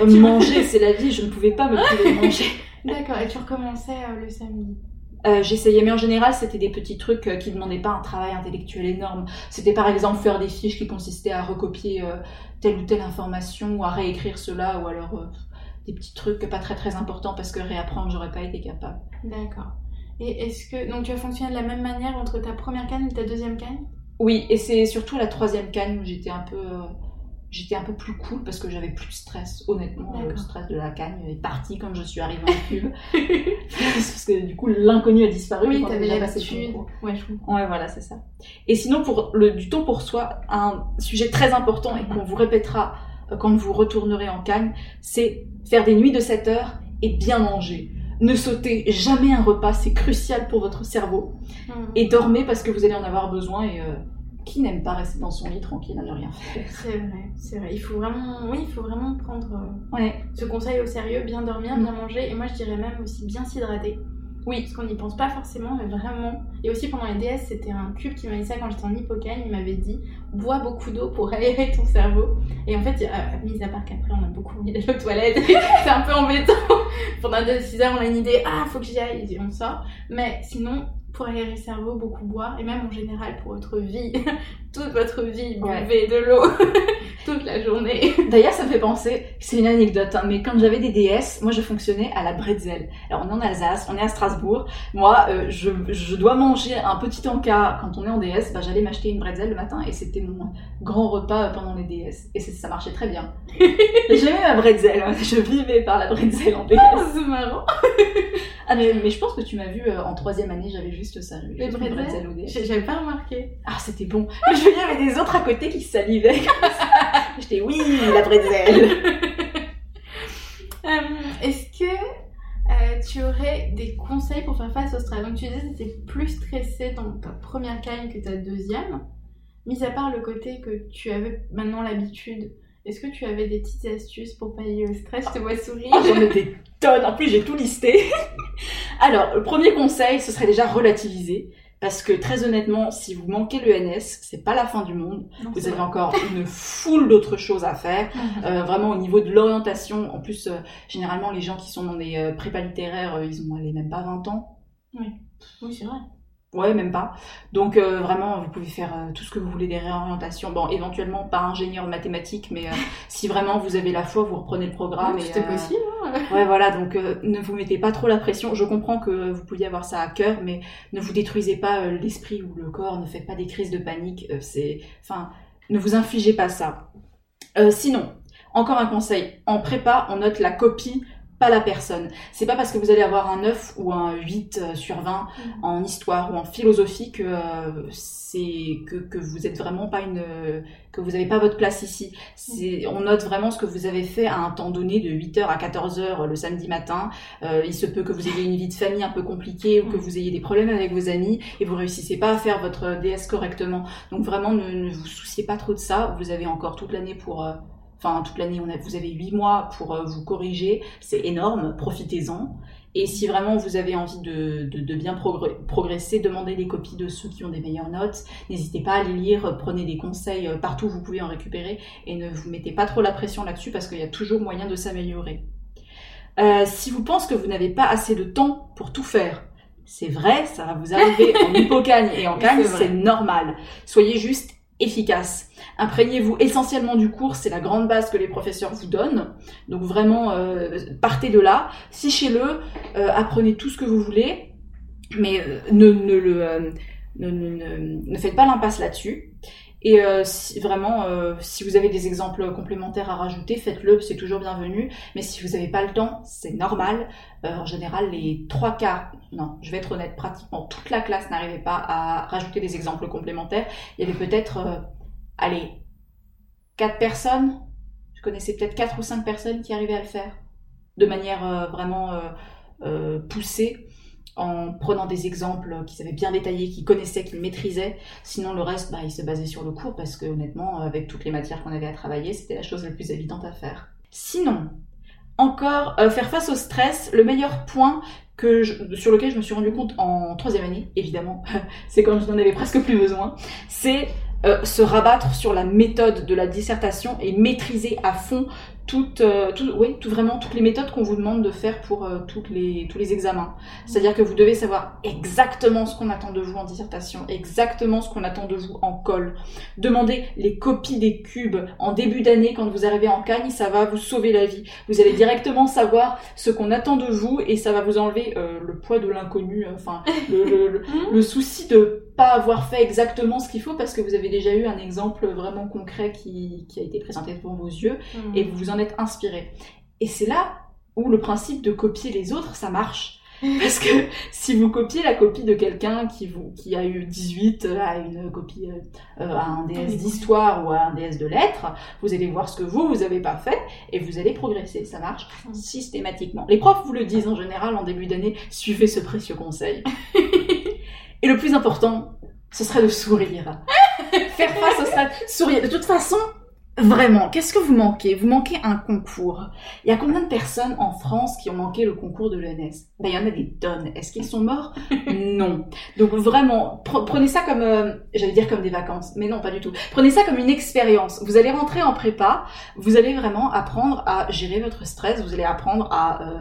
Speaker 2: Euh, manger, c'est la vie, je ne pouvais pas me priver de manger.
Speaker 1: D'accord, et tu recommençais euh, le samedi?
Speaker 2: Euh, j'essayais, mais en général, c'était des petits trucs euh, qui demandaient pas un travail intellectuel énorme. C'était par exemple faire des fiches qui consistaient à recopier telle ou telle information ou à réécrire cela, ou alors des petits trucs pas très très importants parce que réapprendre, j'aurais pas été capable.
Speaker 1: D'accord. Et est-ce que donc tu as fonctionné de la même manière entre ta première canne et ta deuxième canne?
Speaker 2: Oui, et c'est surtout la troisième canne où j'étais un peu j'étais un peu plus cool parce que j'avais plus de stress. Honnêtement, le stress de la cagne est parti quand je suis arrivée en pub. parce que du coup, l'inconnu a disparu.
Speaker 1: Oui, t'avais l'habitude.
Speaker 2: Ouais, je comprends. Ouais, voilà, c'est ça. Et sinon, pour le, du temps pour soi, un sujet très important et qu'on vous répétera euh, quand vous retournerez en cagne, c'est faire des nuits de 7 heures et bien manger. Ne sautez jamais un repas, c'est crucial pour votre cerveau. Mmh. Et dormez parce que vous allez en avoir besoin et euh, qui n'aime pas rester dans son lit tranquille à ne rien faire?
Speaker 1: C'est vrai, c'est vrai. Il faut vraiment, oui, il faut vraiment prendre euh, ce conseil au sérieux, bien dormir, bien mm. manger, et moi je dirais même aussi bien s'hydrater. Oui. Parce qu'on n'y pense pas forcément, mais vraiment. Et aussi pendant les DS, c'était un cube qui m'a dit ça quand j'étais en hippocane. Il m'avait dit bois beaucoup d'eau pour aérer ton cerveau. Et en fait, euh, mis à part qu'après on a beaucoup mis aux toilettes, c'est un peu embêtant. pendant 6 heures, on a une idée ah, faut que j'y aille, et on sort. Mais sinon, pour aérer le cerveau, beaucoup boire, et même en général pour votre vie, toute votre vie, buvez de l'eau toute la journée.
Speaker 2: D'ailleurs, ça me fait penser, c'est une anecdote, hein, mais quand j'avais des DS, moi je fonctionnais à la bretzel. Alors on est en Alsace, on est à Strasbourg, moi euh, je, je, dois manger un petit encas quand on est en DS, bah, j'allais m'acheter une bretzel le matin et c'était mon grand repas pendant les DS. Et ça marchait très bien. J'aimais ma bretzel, hein. je vivais par la bretzel en DS.
Speaker 1: Ah, c'est marrant
Speaker 2: Ah mais, mais, je pense que tu m'as vu euh, en troisième année, j'avais juste ça.
Speaker 1: Les bretzels? J'avais pas remarqué.
Speaker 2: Ah c'était bon. Mais je y avait des autres à côté qui salivaient J'étais oui, la bretzel.
Speaker 1: euh, Est-ce que euh, tu aurais des conseils pour faire face au stress? Donc tu disais que tu étais plus stressée dans ta première canne que ta deuxième. Mis à part le côté que tu avais maintenant l'habitude est-ce que tu avais des petites astuces pour pallier au stress? Je te vois sourire.
Speaker 2: Ah, j'en ai des tonnes. En plus, j'ai tout listé. Alors, le premier conseil, ce serait déjà relativiser. Parce que très honnêtement, si vous manquez l'ENS, c'est pas la fin du monde. vous avez encore une foule d'autres choses à faire. Mhm. Euh, vraiment au niveau de l'orientation. En plus, euh, généralement, les gens qui sont dans des euh, prépas littéraires, ils ont même pas 20 ans.
Speaker 1: Oui, oui c'est vrai.
Speaker 2: Ouais, même pas. Donc euh, vraiment, vous pouvez faire euh, tout ce que vous voulez des réorientations. Bon, éventuellement pas ingénieur mathématique, mais euh, si vraiment vous avez la foi, vous reprenez le programme.
Speaker 1: C'était possible. Hein
Speaker 2: ouais, voilà. Donc ne vous mettez pas trop la pression. Je comprends que vous pouviez avoir ça à cœur, mais ne vous détruisez pas l'esprit ou le corps. Ne faites pas des crises de panique. c'est, enfin, ne vous infligez pas ça. sinon, encore un conseil. En prépa, on note la copie pas la personne. C'est pas parce que vous allez avoir un 9 ou un 8 euh, sur 20 mm. en histoire ou en philosophie que euh, c'est que, que vous êtes vraiment pas une que vous n'avez pas votre place ici. C'est on note vraiment ce que vous avez fait à un temps donné de 8h à 14h le samedi matin. Euh, il se peut que vous ayez une vie de famille un peu compliquée ou que mm. vous ayez des problèmes avec vos amis et vous réussissez pas à faire votre DS correctement. Donc vraiment ne, ne vous souciez pas trop de ça. Vous avez encore toute l'année pour enfin toute l'année, vous avez huit mois pour euh, vous corriger, c'est énorme, profitez-en. Et si vraiment vous avez envie de, bien progresser, demandez des copies de ceux qui ont des meilleures notes. N'hésitez pas à les lire, prenez des conseils euh, partout où vous pouvez en récupérer et ne vous mettez pas trop la pression là-dessus parce qu'il y a toujours moyen de s'améliorer. Euh, si vous pensez que vous n'avez pas assez de temps pour tout faire, c'est vrai, ça va vous arriver en hypocagne et en cagne, c'est normal. Soyez juste efficace. Imprégnez-vous essentiellement du cours, c'est la grande base que les professeurs vous donnent. Donc vraiment, euh, partez de là, fichez-le, euh, apprenez tout ce que vous voulez, mais euh, ne, ne, le, ne, ne, faites pas l'impasse là-dessus. Et euh, si, vraiment, euh, si vous avez des exemples complémentaires à rajouter, faites-le, c'est toujours bienvenu. Mais si vous n'avez pas le temps, c'est normal. Euh, en général, les trois quarts, non, je vais être honnête, pratiquement toute la classe n'arrivait pas à rajouter des exemples complémentaires. Il y avait peut-être, allez, quatre personnes. Je connaissais peut-être quatre ou cinq personnes qui arrivaient à le faire de manière vraiment poussée en prenant des exemples qu'ils avaient bien détaillés, qu'ils connaissaient, qu'ils maîtrisaient. Sinon, le reste, bah, se basait sur le cours parce que honnêtement, avec toutes les matières qu'on avait à travailler, c'était la chose la plus évidente à faire. Sinon, encore euh, faire face au stress, le meilleur point sur lequel je me suis rendu compte en troisième année, évidemment, c'est quand je n'en avais presque plus besoin, c'est euh, se rabattre sur la méthode de la dissertation et maîtriser à fond toutes, euh, tout, oui, tout vraiment toutes les méthodes qu'on vous demande de faire pour euh, toutes les, tous les examens. C'est-à-dire que vous devez savoir exactement ce qu'on attend de vous en dissertation, exactement ce qu'on attend de vous en colle. Demandez les copies des cubes en début d'année quand vous arrivez en Cagne, ça va vous sauver la vie. Vous allez directement savoir ce qu'on attend de vous et ça va vous enlever euh, le poids de l'inconnu, enfin le, le, le, souci de pas avoir fait exactement ce qu'il faut parce que vous avez déjà eu un exemple vraiment concret qui, qui a été présenté devant vos yeux mmh. et vous vous en êtes inspiré. Et c'est là où le principe de copier les autres, ça marche. Parce que si vous copiez la copie de quelqu'un qui, vous, qui a eu 18 à une copie euh, à un DS d'histoire ou à un DS de lettres, vous allez voir ce que vous, vous avez pas fait et vous allez progresser. Ça marche mmh. systématiquement. Les profs vous le disent en général en début d'année, suivez ce précieux conseil. et le plus important, ce serait de sourire. Faire face au stress, sourire. De toute façon, Vraiment, qu'est-ce que vous manquez? Vous manquez un concours. Il y a combien de personnes en France qui ont manqué le concours de l'ENS? Ben, Il y en a des tonnes. Est-ce qu'ils sont morts? Non. Donc vraiment, prenez ça comme, euh, j'allais dire comme des vacances, mais non, pas du tout. Prenez ça comme une expérience. Vous allez rentrer en prépa, vous allez vraiment apprendre à gérer votre stress, vous allez apprendre à euh,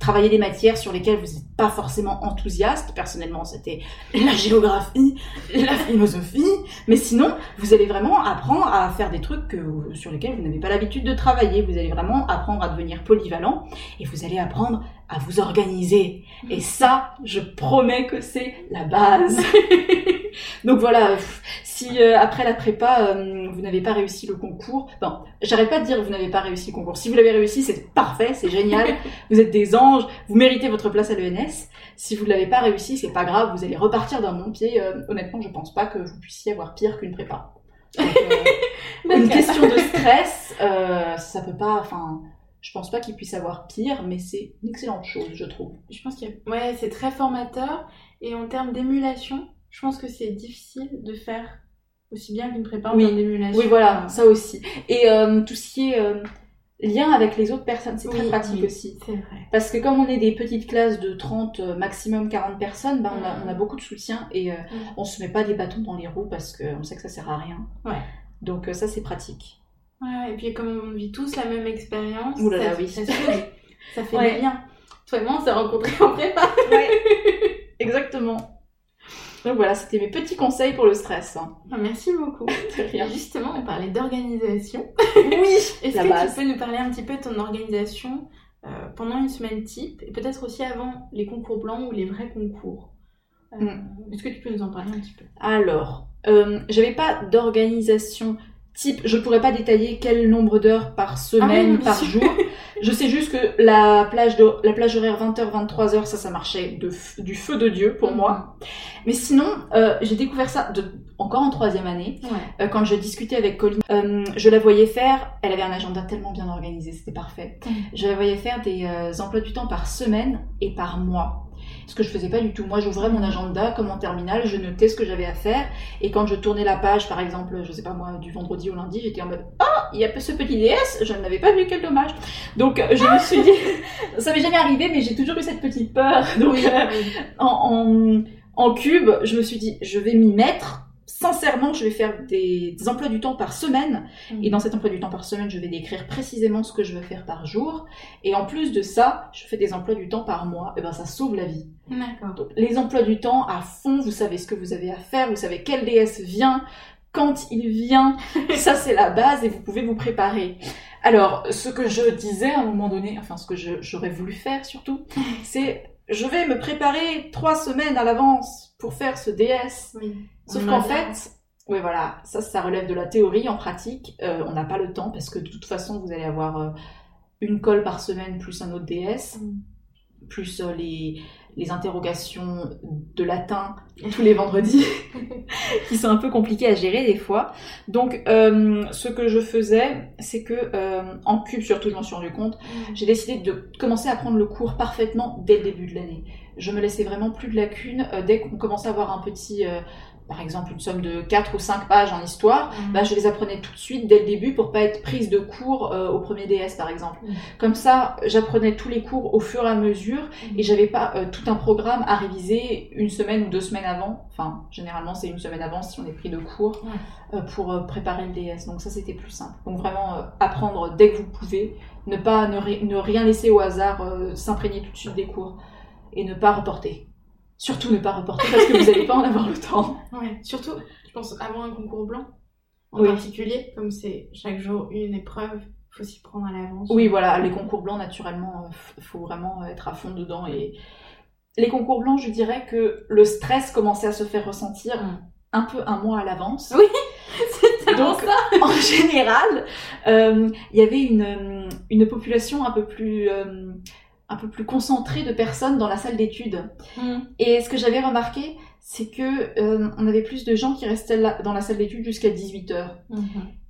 Speaker 2: travailler des matières sur lesquelles vous n'êtes pas forcément enthousiaste. Personnellement, c'était la géographie, la philosophie, mais sinon, vous allez vraiment apprendre à faire des trucs que sur lesquels vous n'avez pas l'habitude de travailler. Vous allez vraiment apprendre à devenir polyvalent et vous allez apprendre à vous organiser. Et ça, je promets que c'est la base. Donc voilà, si euh, après la prépa, euh, vous n'avez pas réussi le concours, bon, j'arrête pas de dire que vous n'avez pas réussi le concours. Si vous l'avez réussi, c'est parfait, c'est génial. vous êtes des anges, vous méritez votre place à l'ENS. Si vous ne l'avez pas réussi, c'est pas grave, vous allez repartir d'un bon pied. Euh, honnêtement, je pense pas que vous puissiez avoir pire qu'une prépa. Euh, une question de stress, euh, ça peut pas, enfin, je pense pas qu'il puisse avoir pire, mais c'est une excellente chose, je trouve.
Speaker 1: Je pense que ouais, c'est très formateur et en termes d'émulation, je pense que c'est difficile de faire aussi bien qu'une prépa en termes d'émulation.
Speaker 2: Oui, voilà, ça aussi. Et euh, tout ce qui est lien avec les autres personnes, c'est très pratique aussi.
Speaker 1: C'est vrai.
Speaker 2: Parce que comme on est des petites classes de 30, euh, maximum 40 personnes, ben on, a, on, a, beaucoup de soutien et euh, on se met pas des bâtons dans les roues parce qu'on sait que ça sert à rien.
Speaker 1: Ouais.
Speaker 2: Donc euh, ça c'est pratique.
Speaker 1: Ouais, et puis comme on vit tous la même expérience,
Speaker 2: ça, oui.
Speaker 1: ça, fait des liens. Toi et moi on s'est rencontrés en prépa.
Speaker 2: Ouais. Exactement. Donc voilà, c'était mes petits conseils pour le stress.
Speaker 1: Ah, merci beaucoup. justement, on parlait d'organisation.
Speaker 2: Oui,
Speaker 1: Est-ce que tu peux nous parler un petit peu de ton organisation euh, pendant une semaine type et peut-être aussi avant les concours blancs ou les vrais concours? Euh, mm. Est-ce que tu peux nous en parler un petit peu?
Speaker 2: Alors, euh, j'avais pas d'organisation type, je pourrais pas détailler quel nombre d'heures par semaine, ah par jour. je sais juste que la plage, de, la plage horaire 20h, 23h, ça, ça marchait de, du feu de Dieu pour moi. Mhm. Mais sinon, euh, j'ai découvert ça de, encore en troisième année, euh, quand je discutais avec Colline. Euh, je la voyais faire, elle avait un agenda tellement bien organisé, c'était parfait. Je la voyais faire des emplois du temps par semaine et par mois ce que je faisais pas du tout. Moi, j'ouvrais mon agenda comme en terminale, je notais ce que j'avais à faire, et quand je tournais la page, par exemple, je sais pas moi, du vendredi au lundi, j'étais en mode oh, il y a ce petit DS, je ne l'avais pas vu, quel dommage. Donc, euh, je me suis dit, ça m'est jamais arrivé, mais j'ai toujours eu cette petite peur. Donc, euh, en, en cube, je me suis dit, je vais m'y mettre sincèrement, je vais faire des, emplois du temps par semaine. Et dans cet emploi du temps par semaine, je vais décrire précisément ce que je veux faire par jour. Et en plus de ça, je fais des emplois du temps par mois. Et ben, ça sauve la vie.
Speaker 1: D'accord.
Speaker 2: Les emplois du temps à fond, vous savez ce que vous avez à faire, vous savez quel DS vient, quand il vient. ça, c'est la base et vous pouvez vous préparer. Alors, ce que je disais à un moment donné, enfin, ce que j'aurais voulu faire surtout, c'est je vais me préparer trois semaines à l'avance pour faire ce DS.
Speaker 1: Oui.
Speaker 2: Sauf qu'en fait, Oui, voilà, ça, ça relève de la théorie. En pratique, on n'a pas le temps parce que de toute façon, vous allez avoir une colle par semaine plus un autre DS, mm. plus les, les interrogations de latin tous les vendredis, qui sont un peu compliquées à gérer des fois. Donc, euh, ce que je faisais, c'est que euh, en cube surtout, je m'en suis rendu compte, mm. j'ai décidé de commencer à prendre le cours parfaitement dès le début de l'année. Je me laissais vraiment plus de lacunes euh, dès qu'on commençait à avoir un petit par exemple une somme de 4 ou 5 pages en histoire, mhm. bah, je les apprenais tout de suite dès le début pour pas être prise de cours euh, au premier DS par exemple. Mhm. Comme ça, j'apprenais tous les cours au fur et à mesure mhm. et j'avais pas euh, tout un programme à réviser une semaine ou deux semaines avant. Enfin, généralement c'est une semaine avant si on est pris de cours euh, pour préparer le DS. Donc ça c'était plus simple. Donc vraiment apprendre dès que vous pouvez, ne pas ne rien laisser au hasard, s'imprégner tout de suite des cours et ne pas reporter. Surtout ne pas reporter parce que vous n'allez pas en avoir le temps.
Speaker 1: Ouais, surtout, je pense, avant un concours blanc, en particulier, comme c'est chaque jour une épreuve, il faut s'y prendre à l'avance.
Speaker 2: Oui, voilà, les concours blancs, naturellement, il faut vraiment être à fond dedans. Et les concours blancs, je dirais que le stress commençait à se faire ressentir mm. un peu un mois à l'avance.
Speaker 1: Oui, c'est
Speaker 2: Donc,
Speaker 1: ça.
Speaker 2: en général, euh, il y avait une, une population un peu plus... Euh, un peu plus concentré de personnes dans la salle d'études. Mm. Et ce que j'avais remarqué, c'est que euh, on avait plus de gens qui restaient dans la salle d'études jusqu'à 18h. Mm-hmm.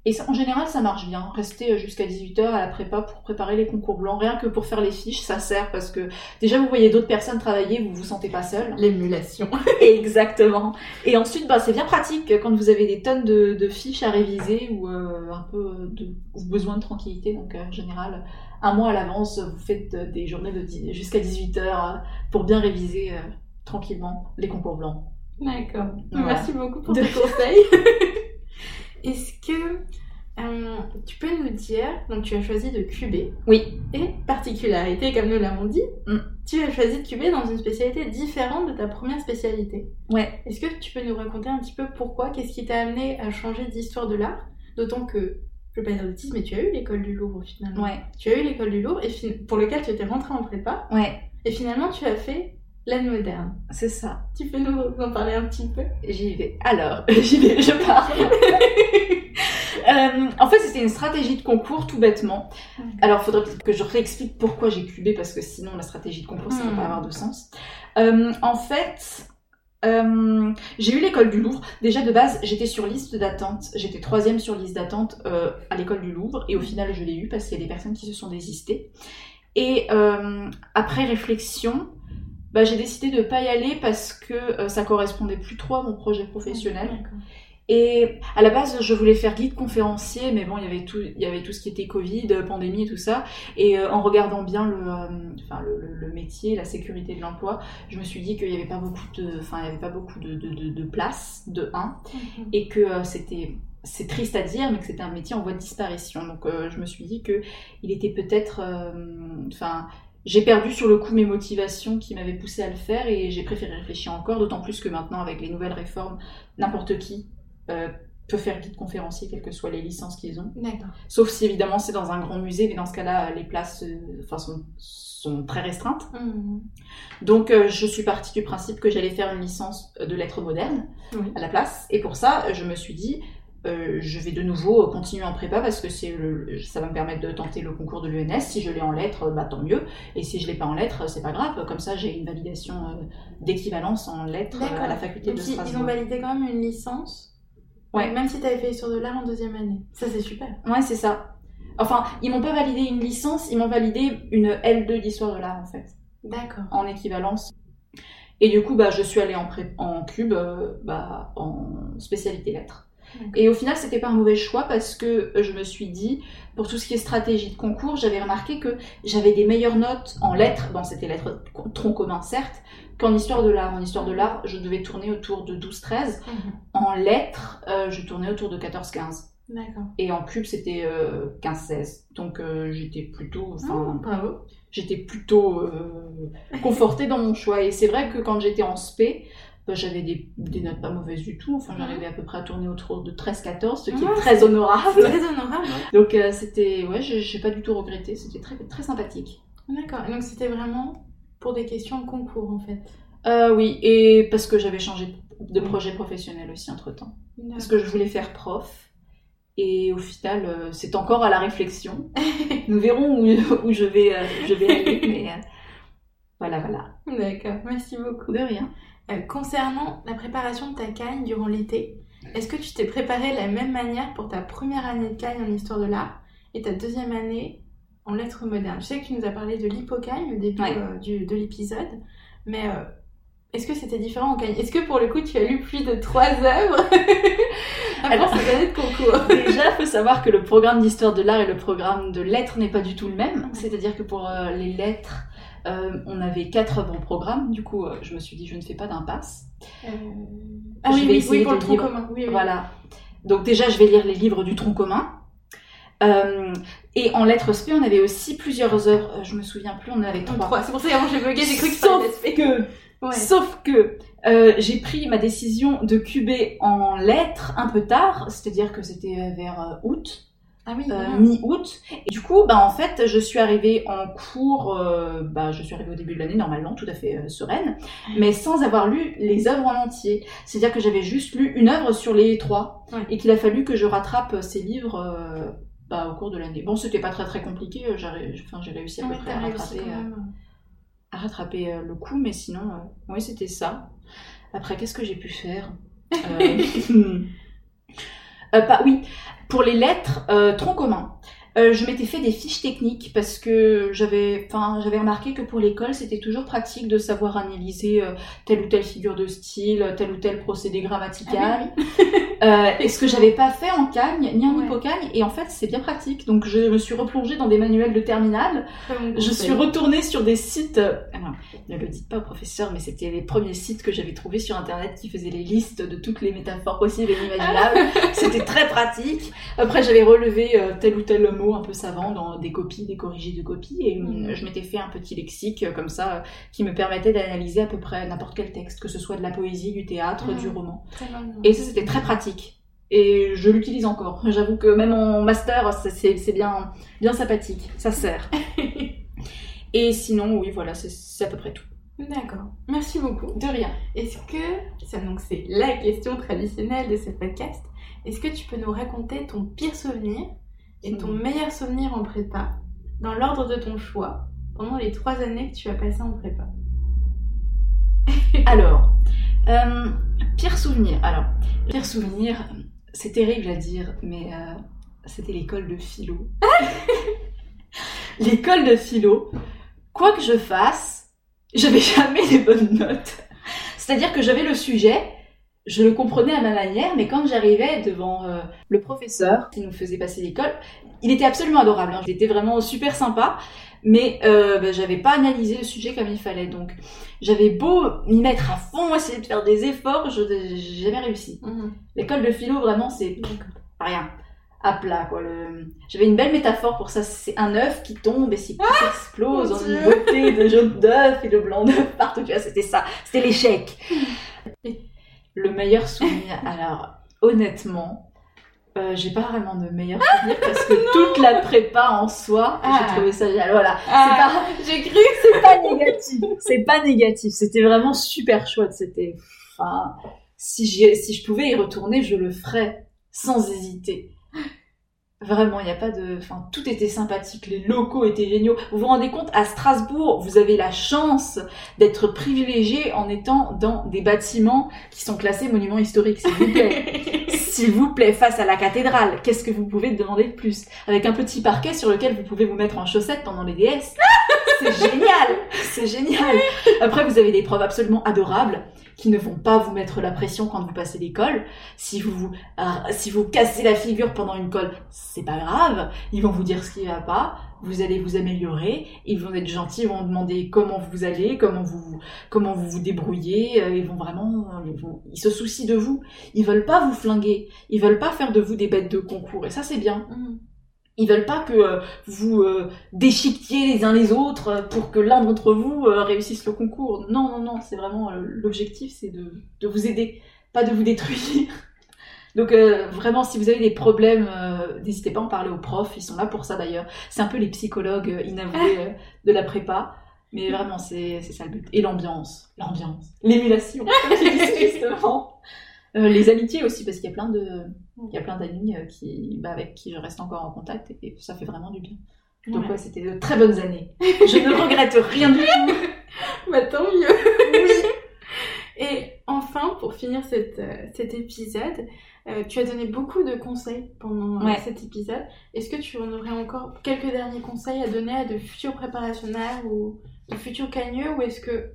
Speaker 2: Et en général, ça marche bien. Rester euh, jusqu'à 18h à la prépa pour préparer les concours blancs, rien que pour faire les fiches, ça sert parce que déjà vous voyez d'autres personnes travailler, vous vous sentez pas seul.
Speaker 1: L'émulation.
Speaker 2: Exactement. Et ensuite, bah, c'est bien pratique quand vous avez des tonnes de, fiches à réviser ou euh, un peu de besoin de tranquillité. Donc en général, un mois à l'avance, vous faites euh, des journées de jusqu'à 18 heures euh, pour bien réviser euh, tranquillement les concours blancs.
Speaker 1: D'accord. Merci beaucoup pour tes conseils. Est-ce que tu peux nous dire, donc tu as choisi de cuber.
Speaker 2: Oui.
Speaker 1: Et particularité, comme nous l'avons dit, mm. tu as choisi de cuber dans une spécialité différente de ta première spécialité.
Speaker 2: Ouais.
Speaker 1: Est-ce que tu peux nous raconter un petit peu pourquoi? Qu'est-ce qui t'a amené à changer d'histoire de l'art? D'autant que je veux pas dire de mais tu as eu l'école du Louvre finalement.
Speaker 2: Ouais.
Speaker 1: Tu as eu l'école du Louvre et pour lequel tu étais rentrée en prépa.
Speaker 2: Ouais.
Speaker 1: Et finalement, tu as fait l'année moderne.
Speaker 2: C'est ça.
Speaker 1: Tu peux nous en parler un petit peu?
Speaker 2: J'y vais. Alors, j'y vais, je pars. Euh, en fait, c'était une stratégie de concours, tout bêtement. Alors, il faudrait que je réexplique pourquoi j'ai cubé, parce que sinon, la stratégie de concours, ça ne va pas hmm. avoir de sens. Euh, en fait, euh, j'ai eu l'école du Louvre. Déjà de base, j'étais sur liste d'attente. J'étais troisième sur liste d'attente euh, à l'école du Louvre et au final, je l'ai eu parce qu'il y a des personnes qui se sont désistées. Et euh, après réflexion, bah, j'ai décidé de ne pas y aller parce que ça correspondait plus trop à mon projet professionnel. Et à la base, je voulais faire guide conférencier, mais bon, il y avait tout, il y avait tout ce qui était Covid, pandémie et tout ça. Et euh, en regardant bien le, euh, enfin, le, le, métier, la sécurité de l'emploi, je me suis dit qu'il n'y avait pas beaucoup de, enfin, il y avait pas beaucoup de, de, de, place, de 1, mhm. et que euh, c'était c'est triste à dire, mais que c'était un métier en voie de disparition. Donc je me suis dit que il était peut-être, enfin, j'ai perdu sur le coup mes motivations qui m'avaient poussé à le faire et j'ai préféré réfléchir encore, d'autant plus que maintenant avec les nouvelles réformes, n'importe qui euh, peut faire guide conférencier, quelles que soient les licences qu'ils ont. Sauf si évidemment c'est dans un grand musée, mais dans ce cas-là, les places euh, sont, sont, très restreintes. Mmh. Donc euh, je suis partie du principe que j'allais faire une licence de lettres modernes à la place. Et pour ça, je me suis dit, je vais de nouveau continuer en prépa parce que c'est ça va me permettre de tenter le concours de l'UNS. Si je l'ai en lettres, bah, tant mieux. Et si je l'ai pas en lettres, c'est pas grave. Comme ça, j'ai une validation d'équivalence en lettres à la faculté de Strasbourg.
Speaker 1: Ils ont validé quand même une licence Ouais. Même si tu avais fait sur de l'art en deuxième année. Ça, c'est super.
Speaker 2: Ouais, c'est ça. Enfin, ils m'ont pas validé une licence, ils m'ont validé une L2 d'histoire de l'art, en fait.
Speaker 1: D'accord.
Speaker 2: En équivalence. Et du coup, bah, je suis allée en, en cube, euh, bah, en spécialité lettres. Et au final, c'était pas un mauvais choix parce que je me suis dit, pour tout ce qui est stratégie de concours, j'avais remarqué que j'avais des meilleures notes en lettres, bon, c'était lettres tronc commun certes, qu'en histoire de l'art. En histoire de l'art, je devais tourner autour de 12-13. Mhm. En lettres, euh, je tournais autour de 14-15.
Speaker 1: D'accord.
Speaker 2: Et en cube, c'était 15-16. Euh, Donc euh, j'étais plutôt. Enfin,
Speaker 1: bravo.
Speaker 2: J'étais plutôt confortée dans mon choix. Et c'est vrai que quand j'étais en spé, bah, j'avais des, des, notes pas mauvaises du tout. Enfin, j'arrivais à peu près à tourner autour de 13-14, ce qui est très honorable.
Speaker 1: Très honorable.
Speaker 2: Donc c'était. Ouais, j'ai pas du tout regretté. C'était très, très sympathique.
Speaker 1: D'accord. Donc c'était vraiment pour des questions de concours en fait.
Speaker 2: Euh, oui, et parce que j'avais changé de projets professionnels aussi entre-temps. Parce que je voulais faire prof. Et au final, euh, c'est encore à la réflexion. Nous verrons où, où je, vais, euh, je vais aller. mais euh, voilà, voilà.
Speaker 1: D'accord, merci beaucoup.
Speaker 2: De rien.
Speaker 1: Concernant la préparation de ta cagne durant l'été, est-ce que tu t'es préparé de la même manière pour ta première année de cagne en histoire de l'art et ta deuxième année en lettres modernes? Je sais que tu nous as parlé de l'hypocagne au début du, de l'épisode, mais est-ce que c'était différent en Est-ce que pour le coup tu as lu plus de trois œuvres?
Speaker 2: Avant cette année de concours. Déjà, il faut savoir que le programme d'histoire de l'art et le programme de lettres n'est pas du tout le même. C'est-à-dire que pour euh, les lettres, euh, on avait quatre œuvres au programme. Du coup, euh, je me suis dit, je ne fais pas d'impasse.
Speaker 1: Ah oui, oui, oui, pour le tronc commun. Oui,
Speaker 2: voilà. Donc déjà, je vais lire les livres du tronc commun. et en lettres SP, on avait aussi plusieurs œuvres. Je me souviens plus, on en avait trois.
Speaker 1: C'est pour ça que j'ai bugué, j'ai cru que
Speaker 2: Sauf que Sauf que euh, j'ai pris ma décision de cuber en lettres un peu tard, c'est-à-dire que c'était euh, vers euh, août.
Speaker 1: Ah oui,
Speaker 2: mi-août. Et du coup, bah, en fait, je suis arrivée en cours, bah, je suis arrivée au début de l'année, normalement, tout à fait sereine, mais sans avoir lu les œuvres en entier. C'est-à-dire que j'avais juste lu une œuvre sur les trois, et qu'il a fallu que je rattrape ces livres bah, au cours de l'année. Bon, c'était pas très très compliqué, j'ai réussi à peu près à rattraper rattraper euh, le coup, mais sinon, euh, oui, c'était ça. Après, qu'est-ce que j'ai pu faire? Euh, pas, Oui, pour les lettres, tronc commun. Euh, je m'étais fait des fiches techniques parce que j'avais, enfin, j'avais remarqué que pour l'école, c'était toujours pratique de savoir analyser euh, telle ou telle figure de style, tel ou tel procédé grammatical. Ah euh, et ce que j'avais pas fait en cagne ni en hypocagne, et en fait, c'est bien pratique. Donc, je me suis replongée dans des manuels de terminale. Je suis retournée sur des sites. Alors, ne le dites pas au professeur, mais c'était les premiers sites que j'avais trouvés sur internet qui faisaient les listes de toutes les métaphores possibles et imaginables. c'était très pratique. Après, j'avais relevé tel ou tel mot un peu savant dans des copies, des corrigés de copies, et mm. je m'étais fait un petit lexique euh, comme ça qui me permettait d'analyser à peu près n'importe quel texte, que ce soit de la poésie, du théâtre, du mm. roman. Et ça, c'était très pratique. Et je l'utilise encore. J'avoue que même en master, c'est bien, bien sympathique. Ça sert. et sinon, oui, voilà, c'est à peu près tout.
Speaker 1: D'accord. Merci beaucoup.
Speaker 2: De rien.
Speaker 1: Est-ce que, ça donc c'est la question traditionnelle de ce podcast, est-ce que tu peux nous raconter ton pire souvenir et ton meilleur souvenir en prépa, dans l'ordre de ton choix, pendant les trois années que tu as passées en prépa
Speaker 2: Alors, euh, pire souvenir. Alors, pire souvenir, c'est terrible à dire, mais euh, c'était l'école de philo. l'école de philo, quoi que je fasse, j'avais jamais les bonnes notes. C'est-à-dire que j'avais le sujet, je le comprenais à ma manière, mais quand j'arrivais devant euh, le professeur qui nous faisait passer l'école, il était absolument adorable. Hein. Il était vraiment super sympa, mais euh, bah, j'avais pas analysé le sujet comme il fallait. Donc j'avais beau m'y mettre à fond, essayer de faire des efforts, je n'ai jamais réussi. Mhm. L'école de philo, vraiment, c'est rien. À plat, quoi. Le... J'avais une belle métaphore pour ça. C'est un œuf qui tombe et s'il ah explose en une beauté de jaune d'œuf et de blanc d'œuf partout. Tu vois, c'était ça. C'était l'échec. Le meilleur souvenir, alors honnêtement, euh, j'ai pas vraiment de meilleur souvenir parce que toute la prépa en soi, j'ai ah. trouvé ça génial. Voilà.
Speaker 1: Ah, j'ai cru.
Speaker 2: C'est pas négatif. C'est pas négatif. C'était vraiment super chouette. C'était, enfin, si si je pouvais y retourner, je le ferais sans hésiter. Vraiment, il n'y a pas de... Enfin, tout était sympathique, les locaux étaient géniaux. Vous vous rendez compte, à Strasbourg, vous avez la chance d'être privilégié en étant dans des bâtiments qui sont classés monuments historiques, s'il vous plaît. s'il vous plaît, face à la cathédrale. Qu'est-ce que vous pouvez demander de plus? Avec un petit parquet sur lequel vous pouvez vous mettre en chaussettes pendant les DS. C'est génial C'est génial Après, vous avez des preuves absolument adorables qui ne vont pas vous mettre la pression quand vous passez l'école. Si vous, euh, si vous cassez la figure pendant une colle, c'est pas grave. Ils vont vous dire ce qui va pas. Vous allez vous améliorer. Ils vont être gentils. Ils vont demander comment vous allez, comment vous, comment vous vous débrouillez. Euh, ils vont vraiment, ils, se soucient de vous. Ils veulent pas vous flinguer. Ils veulent pas faire de vous des bêtes de concours. Et ça, c'est bien. Mmh. Ils veulent pas que euh, vous euh, déchiquetiez les uns les autres euh, pour que l'un d'entre vous réussisse le concours. Non, non, non, c'est vraiment l'objectif, c'est de, de, vous aider, pas de vous détruire. Donc vraiment, si vous avez des problèmes, n'hésitez pas à en parler aux profs, ils sont là pour ça d'ailleurs. C'est un peu les psychologues inavoués de la prépa. Mais vraiment, c'est ça le but. Et l'ambiance, l'ambiance, l'émulation, justement. Les amitiés aussi, parce qu'il y a plein de, il y a plein d'amis euh, qui, bah, avec qui je reste encore en contact et, ça fait vraiment du bien. Donc ouais, c'était de très bonnes années. Je ne regrette rien du tout.
Speaker 1: bah tant mieux. oui. Et enfin, pour finir cette, euh, cet épisode, tu as donné beaucoup de conseils pendant cet épisode. Est-ce que tu en aurais encore quelques derniers conseils à donner à de futurs préparationnaires ou de futurs cagneux ou est-ce que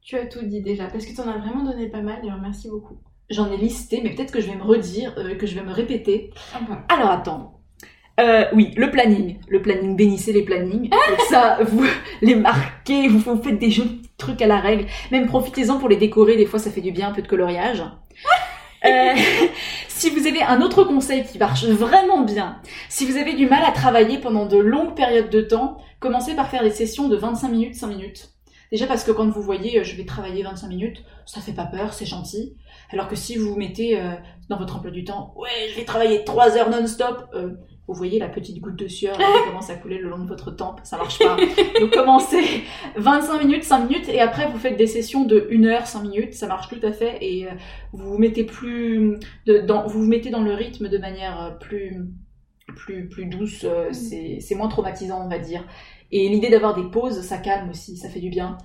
Speaker 1: tu as tout dit déjà? Parce que tu en as vraiment donné pas mal, alors merci beaucoup.
Speaker 2: J'en ai listé, mais peut-être que je vais me redire, euh, que je vais me répéter. Alors attends. Euh, oui, le planning. Le planning, bénissez les plannings. ça, vous les marquez, vous, faites des jolis trucs à la règle. Même profitez-en pour les décorer, des fois ça fait du bien, un peu de coloriage. Euh, si vous avez un autre conseil qui marche vraiment bien, si vous avez du mal à travailler pendant de longues périodes de temps, commencez par faire des sessions de 25 minutes, 5 minutes. Déjà parce que quand vous voyez, je vais travailler 25 minutes, ça fait pas peur, c'est gentil. Alors que si vous vous mettez euh, dans votre emploi du temps, ouais, je vais travailler 3 heures non-stop, euh, vous voyez la petite goutte de sueur qui commence à couler le long de votre tempe, ça marche pas. Donc commencez 25 minutes, 5 minutes, et après vous faites des sessions de 1 heure, 5 minutes, ça marche tout à fait, et euh, vous vous mettez plus, dans, vous vous mettez dans le rythme de manière plus, plus, plus douce, mm. c'est moins traumatisant on va dire. Et l'idée d'avoir des pauses, ça calme aussi, ça fait du bien.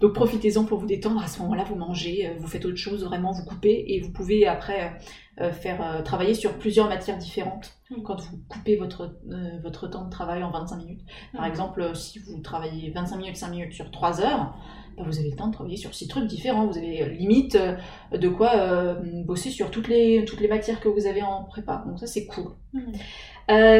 Speaker 2: Donc profitez-en pour vous détendre. À ce moment-là, vous mangez, euh, vous faites autre chose, vraiment vous coupez et vous pouvez après euh, faire euh, travailler sur plusieurs matières différentes quand vous coupez votre, votre temps de travail en 25 minutes. Par exemple, si vous travaillez 25 minutes, 5 minutes sur 3 heures, bah, vous avez le temps de travailler sur 6 trucs différents. Vous avez limite de quoi bosser sur toutes les, toutes les matières que vous avez en prépa. Donc ça, c'est cool.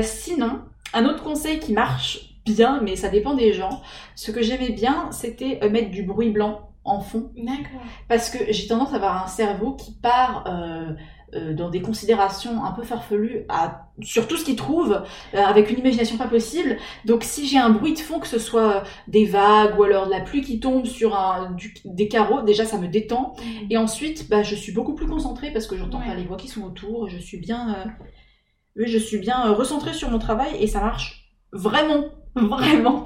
Speaker 2: sinon, un autre conseil qui marche bien, mais ça dépend des gens. Ce que j'aimais bien, c'était euh, mettre du bruit blanc en fond.
Speaker 1: D'accord.
Speaker 2: Parce que j'ai tendance à avoir un cerveau qui part euh, euh, dans des considérations un peu farfelues à, sur tout ce qu'il trouve, avec une imagination pas possible. Donc si j'ai un bruit de fond, que ce soit des vagues ou alors de la pluie qui tombe sur un, des carreaux, déjà ça me détend. Mmh. Et ensuite, bah, je suis beaucoup plus concentrée parce que j'entends pas les voix qui sont autour. Je suis bien, je suis bien recentrée sur mon travail et ça marche vraiment Vraiment.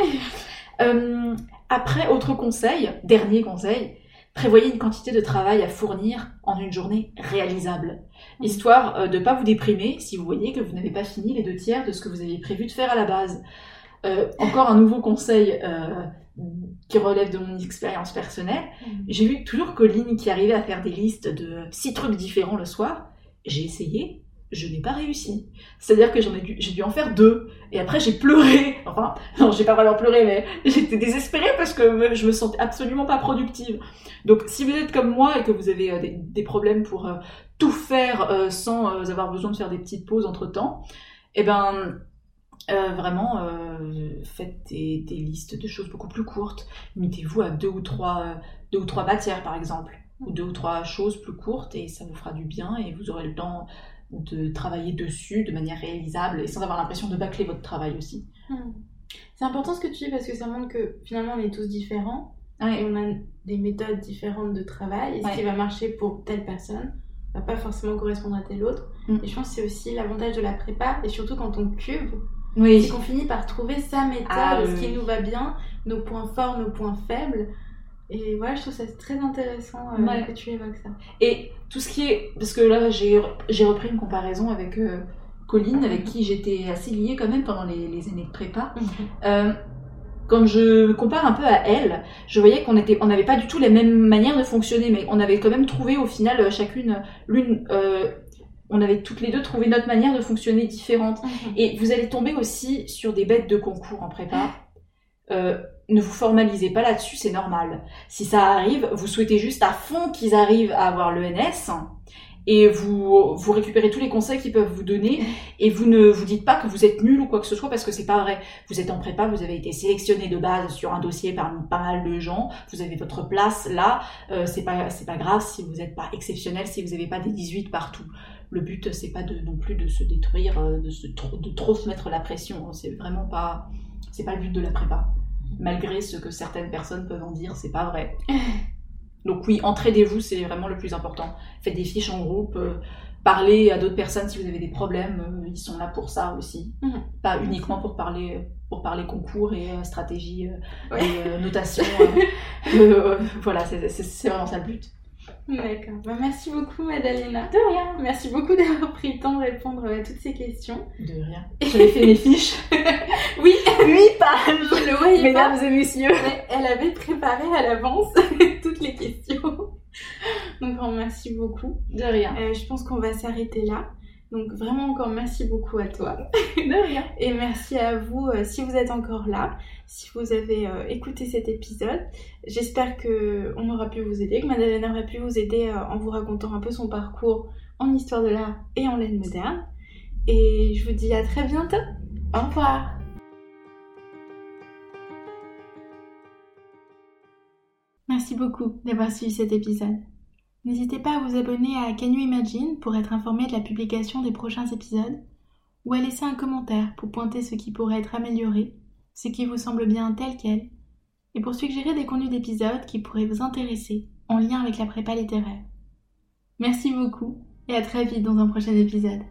Speaker 2: Euh, après, autre conseil, dernier conseil, prévoyez une quantité de travail à fournir en une journée réalisable. Mm. Histoire euh, de ne pas vous déprimer si vous voyez que vous n'avez pas fini les deux tiers de ce que vous aviez prévu de faire à la base. Euh, encore un nouveau conseil qui relève de mon expérience personnelle. Mm. J'ai vu toujours Colline qui arrivait à faire des listes de six trucs différents le soir. J'ai essayé, je n'ai pas réussi. C'est-à-dire que j'en ai dû, j'ai dû en faire deux. Et après, j'ai pleuré. Enfin, non, j'ai pas vraiment pleuré, mais j'étais désespérée parce que je me sentais absolument pas productive. Donc, si vous êtes comme moi et que vous avez euh, des, problèmes pour euh, tout faire euh, sans avoir besoin de faire des petites pauses entre temps, eh ben, vraiment, faites des, listes de choses beaucoup plus courtes. Mettez-vous à deux ou trois, deux ou trois matières, par exemple, ou deux ou trois choses plus courtes, et ça vous fera du bien, et vous aurez le temps de travailler dessus de manière réalisable et sans avoir l'impression de bâcler votre travail aussi.
Speaker 1: Hmm. C'est important ce que tu dis parce que ça montre que finalement on est tous différents et on a des méthodes différentes de travail et ce qui va marcher pour telle personne va pas forcément correspondre à telle autre. Hmm. Et je pense que c'est aussi l'avantage de la prépa et surtout quand on cube, c'est qu'on finit par trouver sa méthode, ah, ce qui nous va bien, nos points forts, nos points faibles. Et voilà, je trouve ça très intéressant euh, que tu évoques ça.
Speaker 2: Et tout ce qui est. Parce que là, j'ai repris une comparaison avec euh, Colline, avec qui j'étais assez liée quand même pendant les, années de prépa. Mhm. Euh, quand je compare un peu à elle, je voyais qu'on était, on n'avait pas du tout les mêmes manières de fonctionner, mais on avait quand même trouvé au final chacune l'une. on avait toutes les deux trouvé notre manière de fonctionner différente. Mhm. Et vous allez tomber aussi sur des bêtes de concours en prépa. Euh, ne vous formalisez pas là-dessus, c'est normal. Si ça arrive, vous souhaitez juste à fond qu'ils arrivent à avoir l'ENS et vous, récupérez tous les conseils qu'ils peuvent vous donner et vous ne vous dites pas que vous êtes nul ou quoi que ce soit parce que c'est pas vrai. Vous êtes en prépa, vous avez été sélectionné de base sur un dossier parmi pas mal de gens, vous avez votre place là, euh, c'est pas pas grave si vous n'êtes pas exceptionnel, si vous n'avez pas des 18 partout. Le but c'est pas non plus de se détruire, euh, de de trop se mettre la pression, c'est vraiment pas pas le but de la prépa malgré ce que certaines personnes peuvent en dire, c'est pas vrai. Donc oui, entraidez-vous, c'est vraiment le plus important. Faites des fiches en groupe, euh, parler à d'autres personnes si vous avez des problèmes. ils sont là pour ça aussi. Mhm. Pas uniquement pour parler, pour parler concours et stratégie et notation. voilà, c'est vraiment ça le but.
Speaker 1: D'accord. Bah, merci beaucoup, Madalena.
Speaker 2: De rien.
Speaker 1: Merci beaucoup d'avoir pris le temps de répondre à toutes ces questions.
Speaker 2: De rien. J'avais fait mes fiches.
Speaker 1: oui.
Speaker 2: Oui, pages. Le Mesdames et messieurs.
Speaker 1: elle avait préparé à l'avance toutes les questions. Donc, merci beaucoup.
Speaker 2: De rien.
Speaker 1: Euh, je pense qu'on va s'arrêter là. Donc vraiment encore merci beaucoup à toi.
Speaker 2: De rien.
Speaker 1: Et merci à vous euh, si vous êtes encore là, si vous avez euh, écouté cet épisode. J'espère que on aura pu vous aider, que Madeleine aura pu vous aider euh, en vous racontant un peu son parcours en histoire de l'art et en laine moderne. Et je vous dis à très bientôt. Au revoir. Merci beaucoup d'avoir suivi cet épisode. N'hésitez pas à vous abonner à Can Imagine pour être informé de la publication des prochains épisodes, ou à laisser un commentaire pour pointer ce qui pourrait être amélioré, ce qui vous semble bien tel quel, et pour suggérer des contenus d'épisodes qui pourraient vous intéresser en lien avec la prépa littéraire. Merci beaucoup et à très vite dans un prochain épisode.